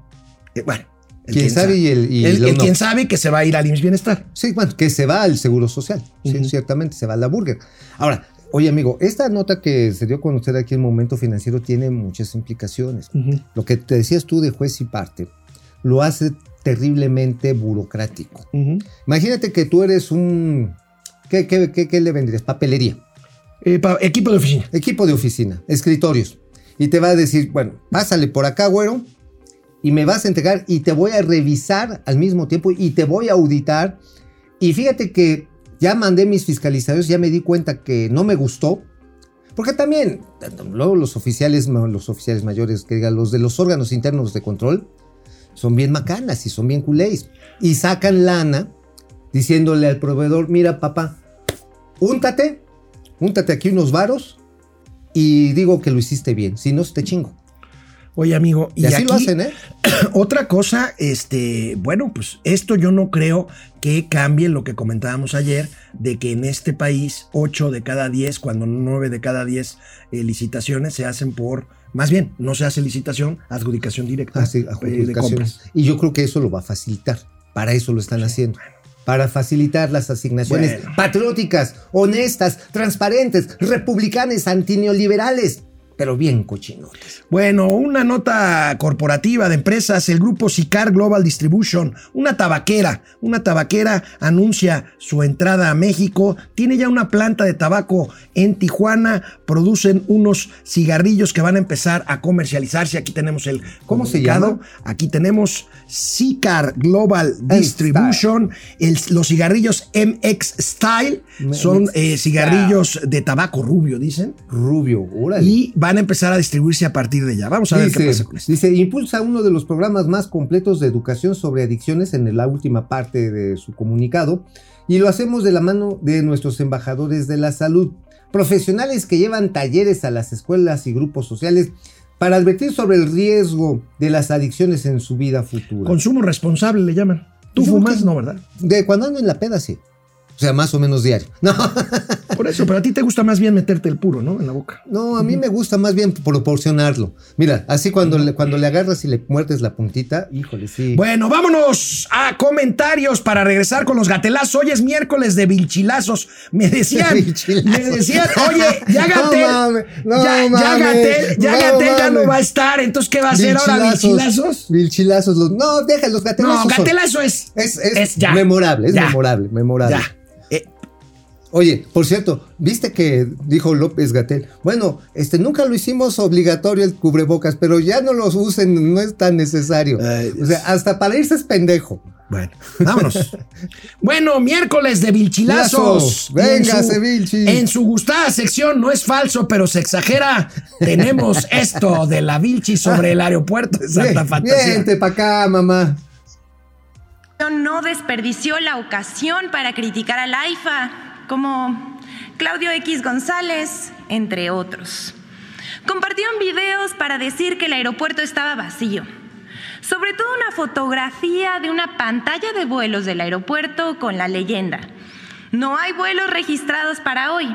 Eh, bueno, el Quién sabe y el- y el, lo el no. quien sabe que se va a ir al IMSS Bienestar. Sí, bueno, que se va al seguro social. Sí, ciertamente, se va a la burger. Ahora, oye, amigo, esta nota que se dio a conocer aquí en Momento Financiero tiene muchas implicaciones. Lo que te decías tú de juez y parte lo hace terriblemente burocrático. Imagínate que tú eres un. ¿Qué, qué, qué- qué le vendrías? Papelería. Eh, pa- equipo de oficina. Equipo de oficina, escritorios. Y te va a decir, bueno, pásale por acá, güero, y me vas a entregar y te voy a revisar al mismo tiempo y te voy a auditar. Y fíjate que ya mandé mis fiscalizadores, ya me di cuenta que no me gustó. Porque también, luego los oficiales, los oficiales mayores, que digan, los de los órganos internos de control, son bien macanas y son bien culés. Y sacan lana diciéndole al proveedor, mira papá, úntate, úntate aquí unos varos y digo que lo hiciste bien, si no te chingo. Oye, amigo, y, Y, así aquí, lo hacen, ¿eh? [clears throat] otra cosa, este, bueno, pues esto yo no creo que cambie lo que comentábamos ayer, de que en este país 8 de cada 10, cuando no 9 de cada 10 eh, licitaciones se hacen por Más bien, no se hace licitación, adjudicación directa Ah, sí, eh, de adjudicaciones. compras. Y yo creo que eso lo va a facilitar. Para eso lo están haciendo. Para facilitar las asignaciones Bueno. patrióticas, honestas, transparentes, republicanas, antineoliberales, pero bien cochinotes. Bueno, una nota corporativa de empresas, el grupo Sicar Global Distribution, una tabaquera, una tabaquera anuncia su entrada a México, tiene ya una planta de tabaco en Tijuana, producen unos cigarrillos que van a empezar a comercializarse, aquí tenemos el ¿Cómo se llama? Aquí tenemos Sicar Global El Distribution, el- los cigarrillos MX Style, son eh, cigarrillos de tabaco rubio, dicen. Rubio, órale. Y van a empezar a distribuirse a partir de ya. Vamos a ver qué pasa con esto. dice, impulsa uno de los programas más completos de educación sobre adicciones en la última parte de su comunicado y lo hacemos de la mano de nuestros embajadores de la salud, profesionales que llevan talleres a las escuelas y grupos sociales para advertir sobre el riesgo de las adicciones en su vida futura. Consumo responsable le llaman. ¿Tú fumas? No, ¿verdad? De cuando ando en la peda, sí. O sea, más o menos diario. [laughs] No, Por eso, pero a ti te gusta más bien meterte el puro, ¿no? En la boca. no a mí me gusta más bien proporcionarlo. Mira, así cuando le, cuando le agarras y le muerdes la puntita, híjole, sí. Bueno, vámonos a comentarios para regresar con los gatelazos. Hoy es miércoles de vilchilazos. Me decían, [laughs] me decían, oye, ya [laughs] No Gatel, mames, no ya, ya Gatel, ya no Gatel ya no va a estar. Entonces, ¿qué va a hacer ahora? ¿Vilchilazos? Vilchilazos. Los, no, déjalos, No, gatelazos. son- gatelazo es, Es, es, ya. memorable, es Ya. memorable, memorable. Ya. Oye, por cierto, ¿viste que dijo López Gatel? Bueno, este nunca lo hicimos obligatorio el cubrebocas, pero ya no los usen, no es tan necesario. Ay, o sea, hasta para irse es pendejo. Bueno, vámonos. [laughs] bueno, miércoles de Vilchilazos. Su- Vilchi. En su gustada sección, no es falso, pero se exagera. Tenemos [laughs] esto de la Vilchi sobre el aeropuerto de Santa Fantasía. Vente para acá, mamá. no desperdició la ocasión para criticar al AIFA, como Claudio X González, entre otros. Compartieron videos para decir que el aeropuerto estaba vacío. Sobre todo una fotografía de una pantalla de vuelos del aeropuerto con la leyenda. No hay vuelos registrados para hoy.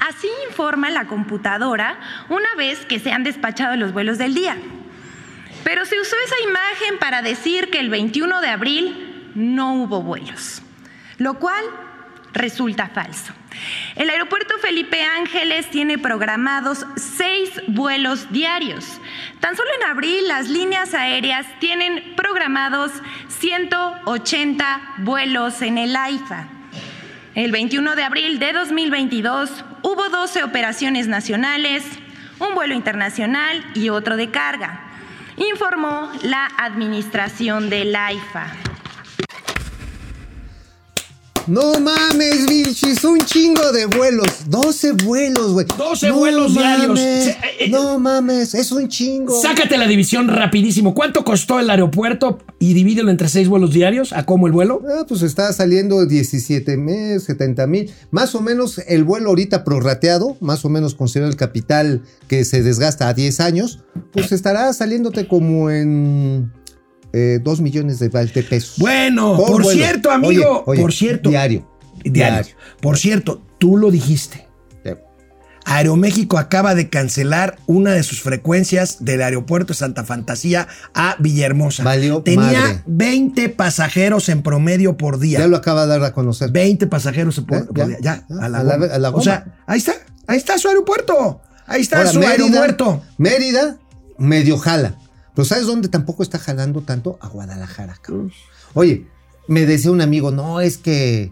Así informa la computadora una vez que se han despachado los vuelos del día. Pero se usó esa imagen para decir que el 21 de abril no hubo vuelos, lo cual resulta falso. El aeropuerto Felipe Ángeles tiene programados seis vuelos diarios. Tan solo en abril las líneas aéreas tienen programados 180 vuelos en el AIFA. El 21 de abril de 2022 hubo 12 operaciones nacionales, un vuelo internacional y otro de carga, informó la administración del AIFA. No mames, Vilchis, un chingo de vuelos. 12 vuelos, güey. 12 No vuelos diarios. mames, Se- eh, No mames, es un chingo. Sácate la división rapidísimo. ¿Cuánto costó el aeropuerto y divídelo entre seis vuelos diarios? ¿A cómo el vuelo? Ah, pues está saliendo 17 mil, 70 mil. Más o menos el vuelo ahorita prorrateado, más o menos considera el capital que se desgasta a 10 años, pues estará saliéndote como en 2 millones de, de pesos. Bueno, Por cierto, amigo, Oye, oye, por cierto. diario. Diario. Diario. Por cierto, tú lo dijiste. Eh, Aeroméxico acaba de cancelar una de sus frecuencias del aeropuerto de Santa Fantasía a Villahermosa. Valió Tenía madre. 20 pasajeros en promedio por día. Ya lo acaba de dar a conocer. 20 pasajeros por, ¿Eh? por Ya, día. Ya, ya, a la, a la- goma. a la O sea, ahí está. Ahí está su aeropuerto. Ahí está Ahora, su aeropuerto. Mérida, medio jala. Pero ¿sabes dónde tampoco está jalando tanto? A Guadalajara, cabrón. Oye, me decía un amigo, no, es que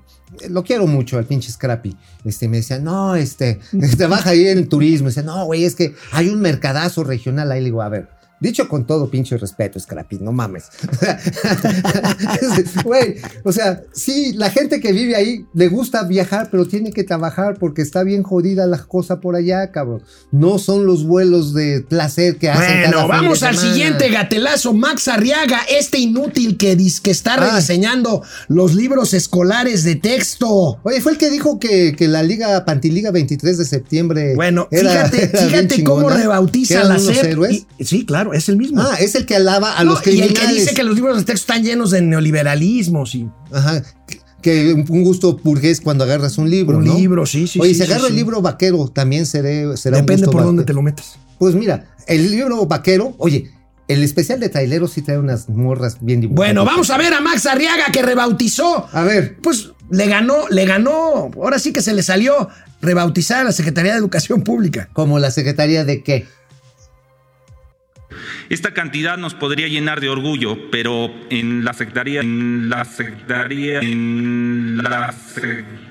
lo quiero mucho al pinche Scrappy. Este, me decía, no, este, [laughs] trabaja ahí en el turismo. Dice, no, güey, es que hay un mercadazo regional ahí. Le digo, a ver, dicho con todo pinche respeto, Scrappy, no mames. [laughs] Güey, o sea, sí, la gente que vive ahí le gusta viajar, pero tiene que trabajar porque está bien jodida la cosa por allá, cabrón. No son los vuelos de placer que hacen cada Bueno, fin vamos de al semana. siguiente gatelazo. Max Arriaga, este inútil que, está Ah. rediseñando los libros escolares de texto. Oye, fue el que dijo que, que la Liga Pantiliga 23 de septiembre. Bueno, era- fíjate, [laughs] era fíjate cómo chingona, que rebautiza eran la héroes. Y- sí, claro, es el mismo. Ah, es el que alaba a No, los y el criminales. que dice que los libros de texto están llenos de neoliberalismos y Ajá. que- un gusto burgués cuando agarras un libro, un ¿no? libro, sí, sí. Oye, sí, si sí, agarro el sí. libro vaquero, también seré, será un Depende gusto por dónde te lo metas. Pues mira, el libro vaquero, oye, el especial de traileros sí trae unas morras bien dibujadas. Bueno, vamos a ver a Max Arriaga que rebautizó. A ver. Pues le ganó, le ganó. Ahora sí que se le salió rebautizar a la Secretaría de Educación Pública. ¿Como la Secretaría de qué? Esta cantidad nos podría llenar de orgullo, pero en la Secretaría, en la Secretaría, en la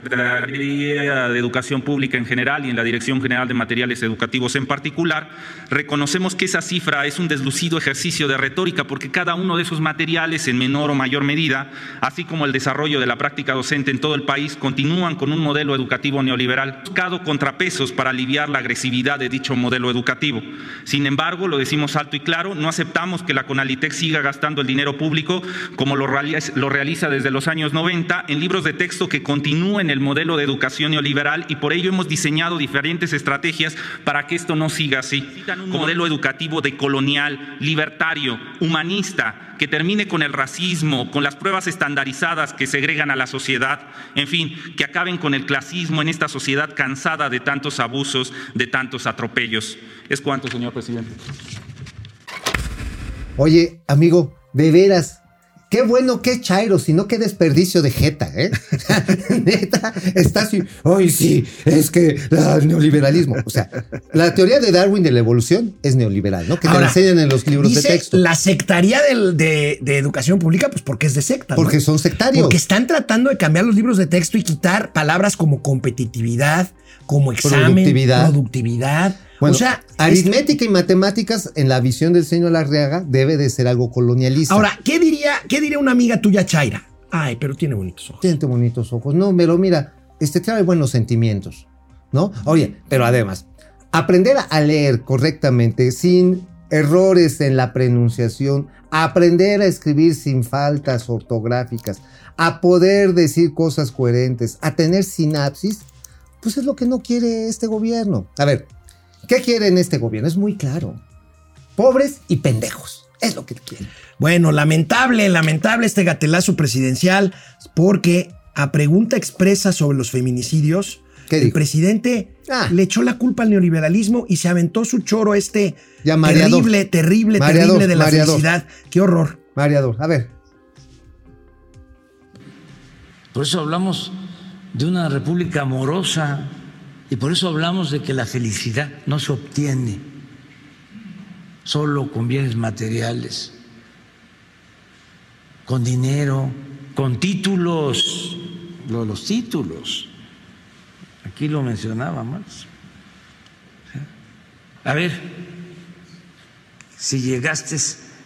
de Educación Pública en general y en la Dirección General de Materiales Educativos en particular, reconocemos que esa cifra es un deslucido ejercicio de retórica porque cada uno de esos materiales, en menor o mayor medida, así como el desarrollo de la práctica docente en todo el país, continúan con un modelo educativo neoliberal, buscado contrapesos para aliviar la agresividad de dicho modelo educativo. Sin embargo, lo decimos alto y claro, no aceptamos que la Conalitec siga gastando el dinero público como lo realiza desde los años 90 en libros de texto que continúen el modelo de educación neoliberal y por ello hemos diseñado diferentes estrategias para que esto no siga así. Un modelo educativo decolonial, libertario, humanista, que termine con el racismo, con las pruebas estandarizadas que segregan a la sociedad, en fin, que acaben con el clasismo en esta sociedad cansada de tantos abusos, de tantos atropellos. Es cuanto, señor presidente. Oye, amigo, de veras, qué bueno, qué chairo, sino qué desperdicio de jeta, ¿eh? [laughs] Neta, está así, ay, sí, es que el neoliberalismo. O sea, la teoría de Darwin de la evolución es neoliberal, ¿no? Que te la enseñan en los libros de texto. la sectaría del- de, de Educación Pública, pues porque es de secta. ¿no? Porque son sectarios. Porque están tratando de cambiar los libros de texto y quitar palabras como competitividad, como examen, Productividad. productividad. Bueno, o sea, es- aritmética y matemáticas en la visión del señor Larreaga debe de ser algo colonialista. ahora, ¿qué diría, ¿qué diría una amiga tuya, Chaira? Ay, pero tiene bonitos ojos. Tiene bonitos ojos. No, pero mira, este trae buenos sentimientos, ¿no? Oye, pero además, aprender a leer correctamente sin errores en la pronunciación, aprender a escribir sin faltas ortográficas, a poder decir cosas coherentes, a tener sinapsis, pues es lo que no quiere este gobierno. A ver, ¿qué quiere en este gobierno? Es muy claro. Pobres y pendejos. Es lo que quiere. Bueno, lamentable, lamentable este gatelazo presidencial, porque a pregunta expresa sobre los feminicidios, ¿Qué el dijo? presidente Ah. le echó la culpa al neoliberalismo y se aventó su choro este Ya, terrible, terrible, Mareador, terrible de la mareador. felicidad. Qué horror. Mareador, a ver. Por eso hablamos de una república amorosa y por eso hablamos de que la felicidad no se obtiene solo con bienes materiales, con dinero, con títulos, los títulos. Aquí lo mencionaba Marx. A ver, si llegaste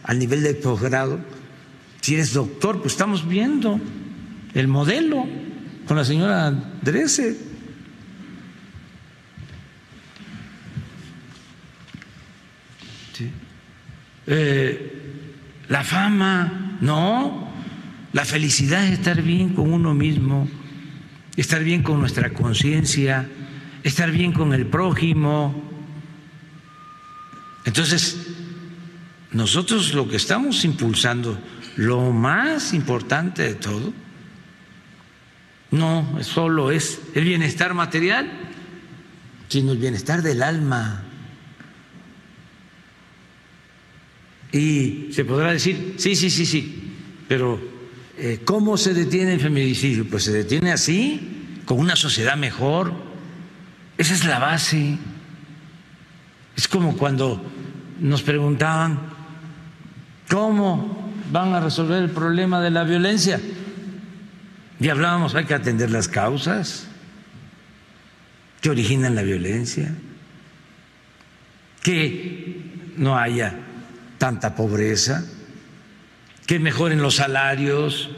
al nivel de posgrado, si eres doctor, pues estamos viendo el modelo con la señora Drese. Eh, la fama, no. La felicidad es estar bien con uno mismo, estar bien con nuestra conciencia, estar bien con el prójimo. Entonces, nosotros lo que estamos impulsando, lo más importante de todo, no solo es el bienestar material, sino el bienestar del alma. Y se podrá decir, sí, sí, sí, sí, pero eh, ¿cómo se detiene el feminicidio? Pues se detiene así, con una sociedad mejor. Esa es la base. Es como cuando nos preguntaban, ¿cómo van a resolver el problema de la violencia? Y hablábamos, hay que atender las causas que originan la violencia, que no haya tanta pobreza, que mejoren los salarios,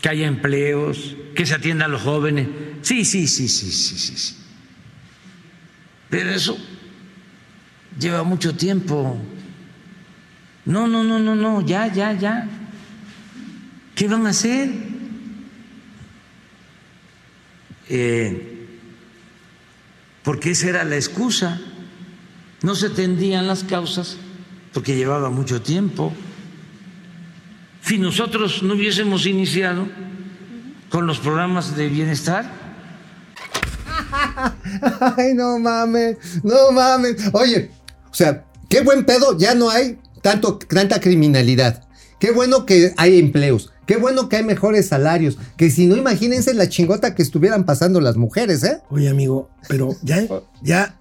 que haya empleos, que se atienda a los jóvenes. Sí, sí, sí, sí, sí, sí. Pero eso lleva mucho tiempo. No, no, no, no, no, ya, ya, ya. ¿Qué van a hacer? Eh, porque esa era la excusa. No se tendían las causas porque llevaba mucho tiempo. Si nosotros no hubiésemos iniciado con los programas de bienestar, [laughs] Ay, no mames, no mames. Oye, O sea, qué buen pedo, ya no hay tanto, tanta criminalidad. Qué bueno que hay empleos. Qué bueno que hay mejores salarios. Que si no, imagínense la chingota que estuvieran pasando las mujeres, ¿eh? Oye, amigo, pero ya, [laughs] ya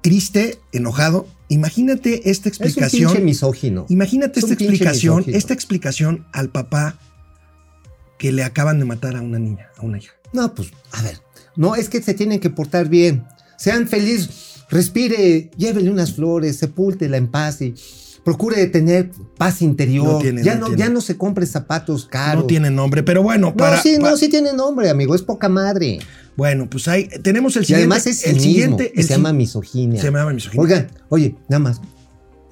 triste, enojado. Imagínate esta Es un explicación. pinche misógino. Imagínate Es esta explicación, misógino. esta explicación al papá que le acaban de matar a una niña, a una hija. No, pues, a ver. No, es que se tienen que portar bien. Sean felices. Respire, llévele unas flores, sepúltela en paz y procure tener paz interior. No tiene, ya, no no, ya no se compre zapatos caros. No tiene nombre, pero bueno, No, para, sí, pa- no, sí tiene nombre, amigo. Es poca madre. Bueno, pues ahí tenemos el Y siguiente. además es el siguiente. y el se si- llama misoginia. Se llama misoginia. Oigan, oye, nada más.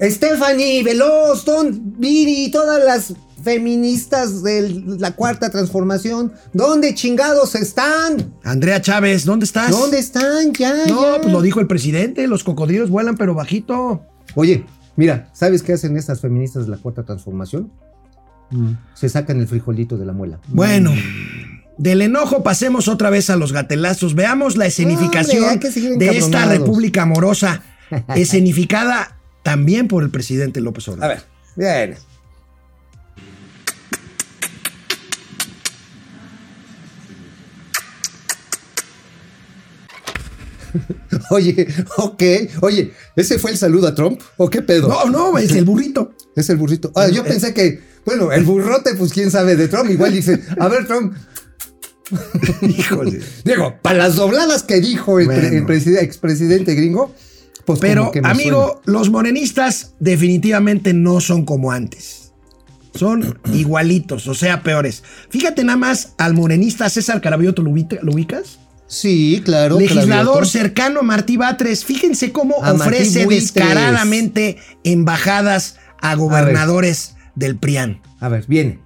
Stephanie, Veloz, Don Viri, todas las feministas de la cuarta transformación, ¿dónde chingados están? Andrea Chávez, ¿dónde estás? ¿Dónde están? Ya, No, ya. pues lo dijo el presidente, los cocodrilos vuelan pero bajito. Oye, mira, ¿sabes qué hacen estas feministas de la cuarta transformación? Se sacan el frijolito de la muela. Bueno, del enojo pasemos otra vez a los gatelazos. Veamos la escenificación Hombre, de esta república amorosa, [laughs] escenificada también por el presidente López Obrador. A ver, bien. [laughs] Oye, ok. Oye, ¿ese fue el saludo a Trump? ¿O qué pedo? No, no, es el burrito. [laughs] Es el burrito. Ah, yo pensé que, bueno, el burrote, pues quién sabe de Trump. Igual dice, a ver, Trump. [laughs] Híjole. Digo, para las dobladas que dijo el, pre- Bueno. el expresidente gringo, pues Pero, amigo, los morenistas definitivamente no son como antes. Son [clears throat] igualitos, o sea, peores. Fíjate nada más al morenista César Carabioto, ¿lo, lo ubicas? Sí, claro. Legislador cercano a Martí Batres. Fíjense cómo A ofrece descaradamente embajadas a gobernadores del PRIAN. A ver, viene.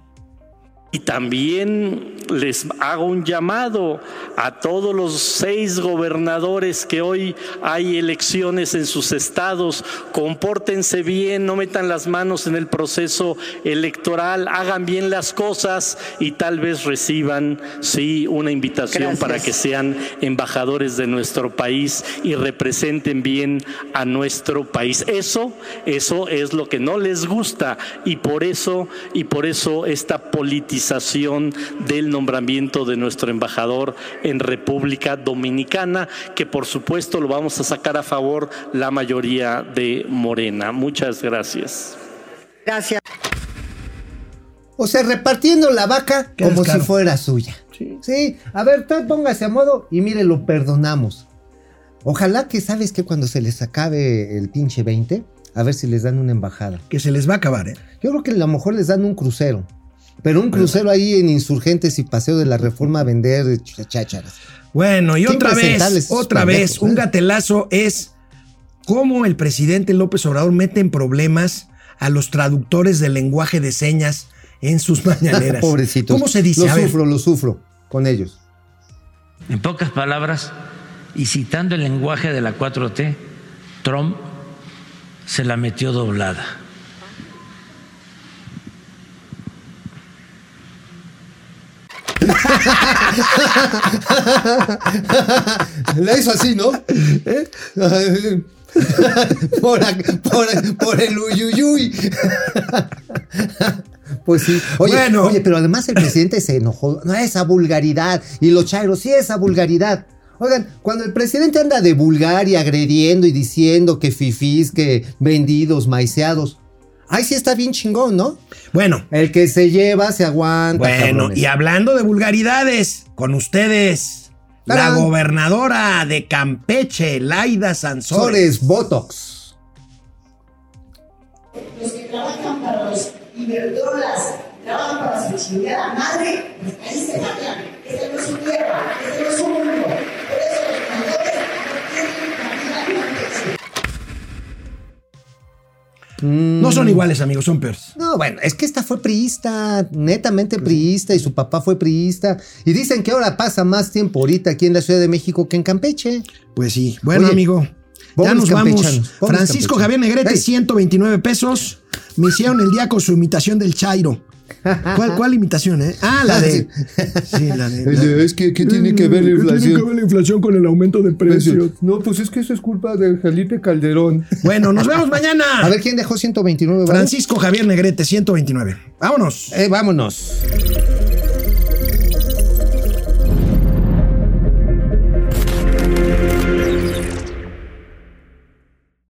Y también les hago un llamado a todos los seis gobernadores que hoy hay elecciones en sus estados. Compórtense bien, no metan las manos en el proceso electoral, hagan bien las cosas y tal vez reciban, sí, una invitación para que sean embajadores de nuestro país y representen bien a nuestro país. Eso, eso es lo que no les gusta y por eso, y por eso esta del nombramiento de nuestro embajador en República Dominicana, que por supuesto lo vamos a sacar a favor la mayoría de Morena. Muchas gracias. O sea, repartiendo la vaca Qué como descaro. si fuera suya. Sí. a ver, usted póngase a modo y mire, lo perdonamos. Ojalá que, ¿sabes que Cuando se les acabe el pinche 20, a ver si les dan una embajada. Que se les va a acabar, ¿eh? Yo creo que a lo mejor les dan un crucero. Pero un crucero ahí en Insurgentes y Paseo de la Reforma a vender ch- chácharas. Bueno, y otra vez, otra vez, un ¿eh? gatelazo es cómo el presidente López Obrador mete en problemas a los traductores del lenguaje de señas en sus [laughs] mañaneras. Pobrecitos. ¿Cómo se dice? Lo sufro, lo sufro con ellos. En pocas palabras, y citando el lenguaje de la 4T, Trump se la metió doblada. La hizo así, ¿no? ¿Eh? por, por- por el uyuyuy. Pues sí. Oye, Bueno. oye, pero además el presidente se enojó. No, esa vulgaridad. Y los chairos, sí, esa vulgaridad. Oigan, cuando el presidente anda de vulgar y agrediendo y diciendo que fifís, que vendidos, maiceados. Ay, sí está bien chingón, ¿no? bueno, El que se lleva se aguanta. bueno, cabrones. y hablando de vulgaridades, con ustedes, la ¡Tarán! gobernadora de Campeche, Laida Sansores. Sores Botox. los que trabajan para los iberdrolas, trabajan para su chingada madre, pues ahí se matan. Este no es su tierra, este no es su No son iguales, amigos, son peores. No, bueno, es que esta fue priista, netamente priista, y su papá fue priista. Y dicen que ahora pasa más tiempo ahorita aquí en la Ciudad de México que en Campeche. Pues sí. Bueno, Oye. amigo. ya nos vamos. Francisco. Javier Negrete, Ey. 129 pesos. Me hicieron el día con su imitación del Chairo. [laughs] ¿Cuál, cuál imitación, eh? Ah, la de. [laughs] Sí, la de. la- Es que, ¿qué tiene que ver la ¿Qué tiene que inflación? ver la inflación con el aumento de precios? No, pues es que eso es culpa de Felipe Calderón. [laughs] Bueno, nos vemos mañana. A ver, ¿quién dejó 129? varos? Francisco Javier Negrete, 129. Vámonos. Eh, vámonos.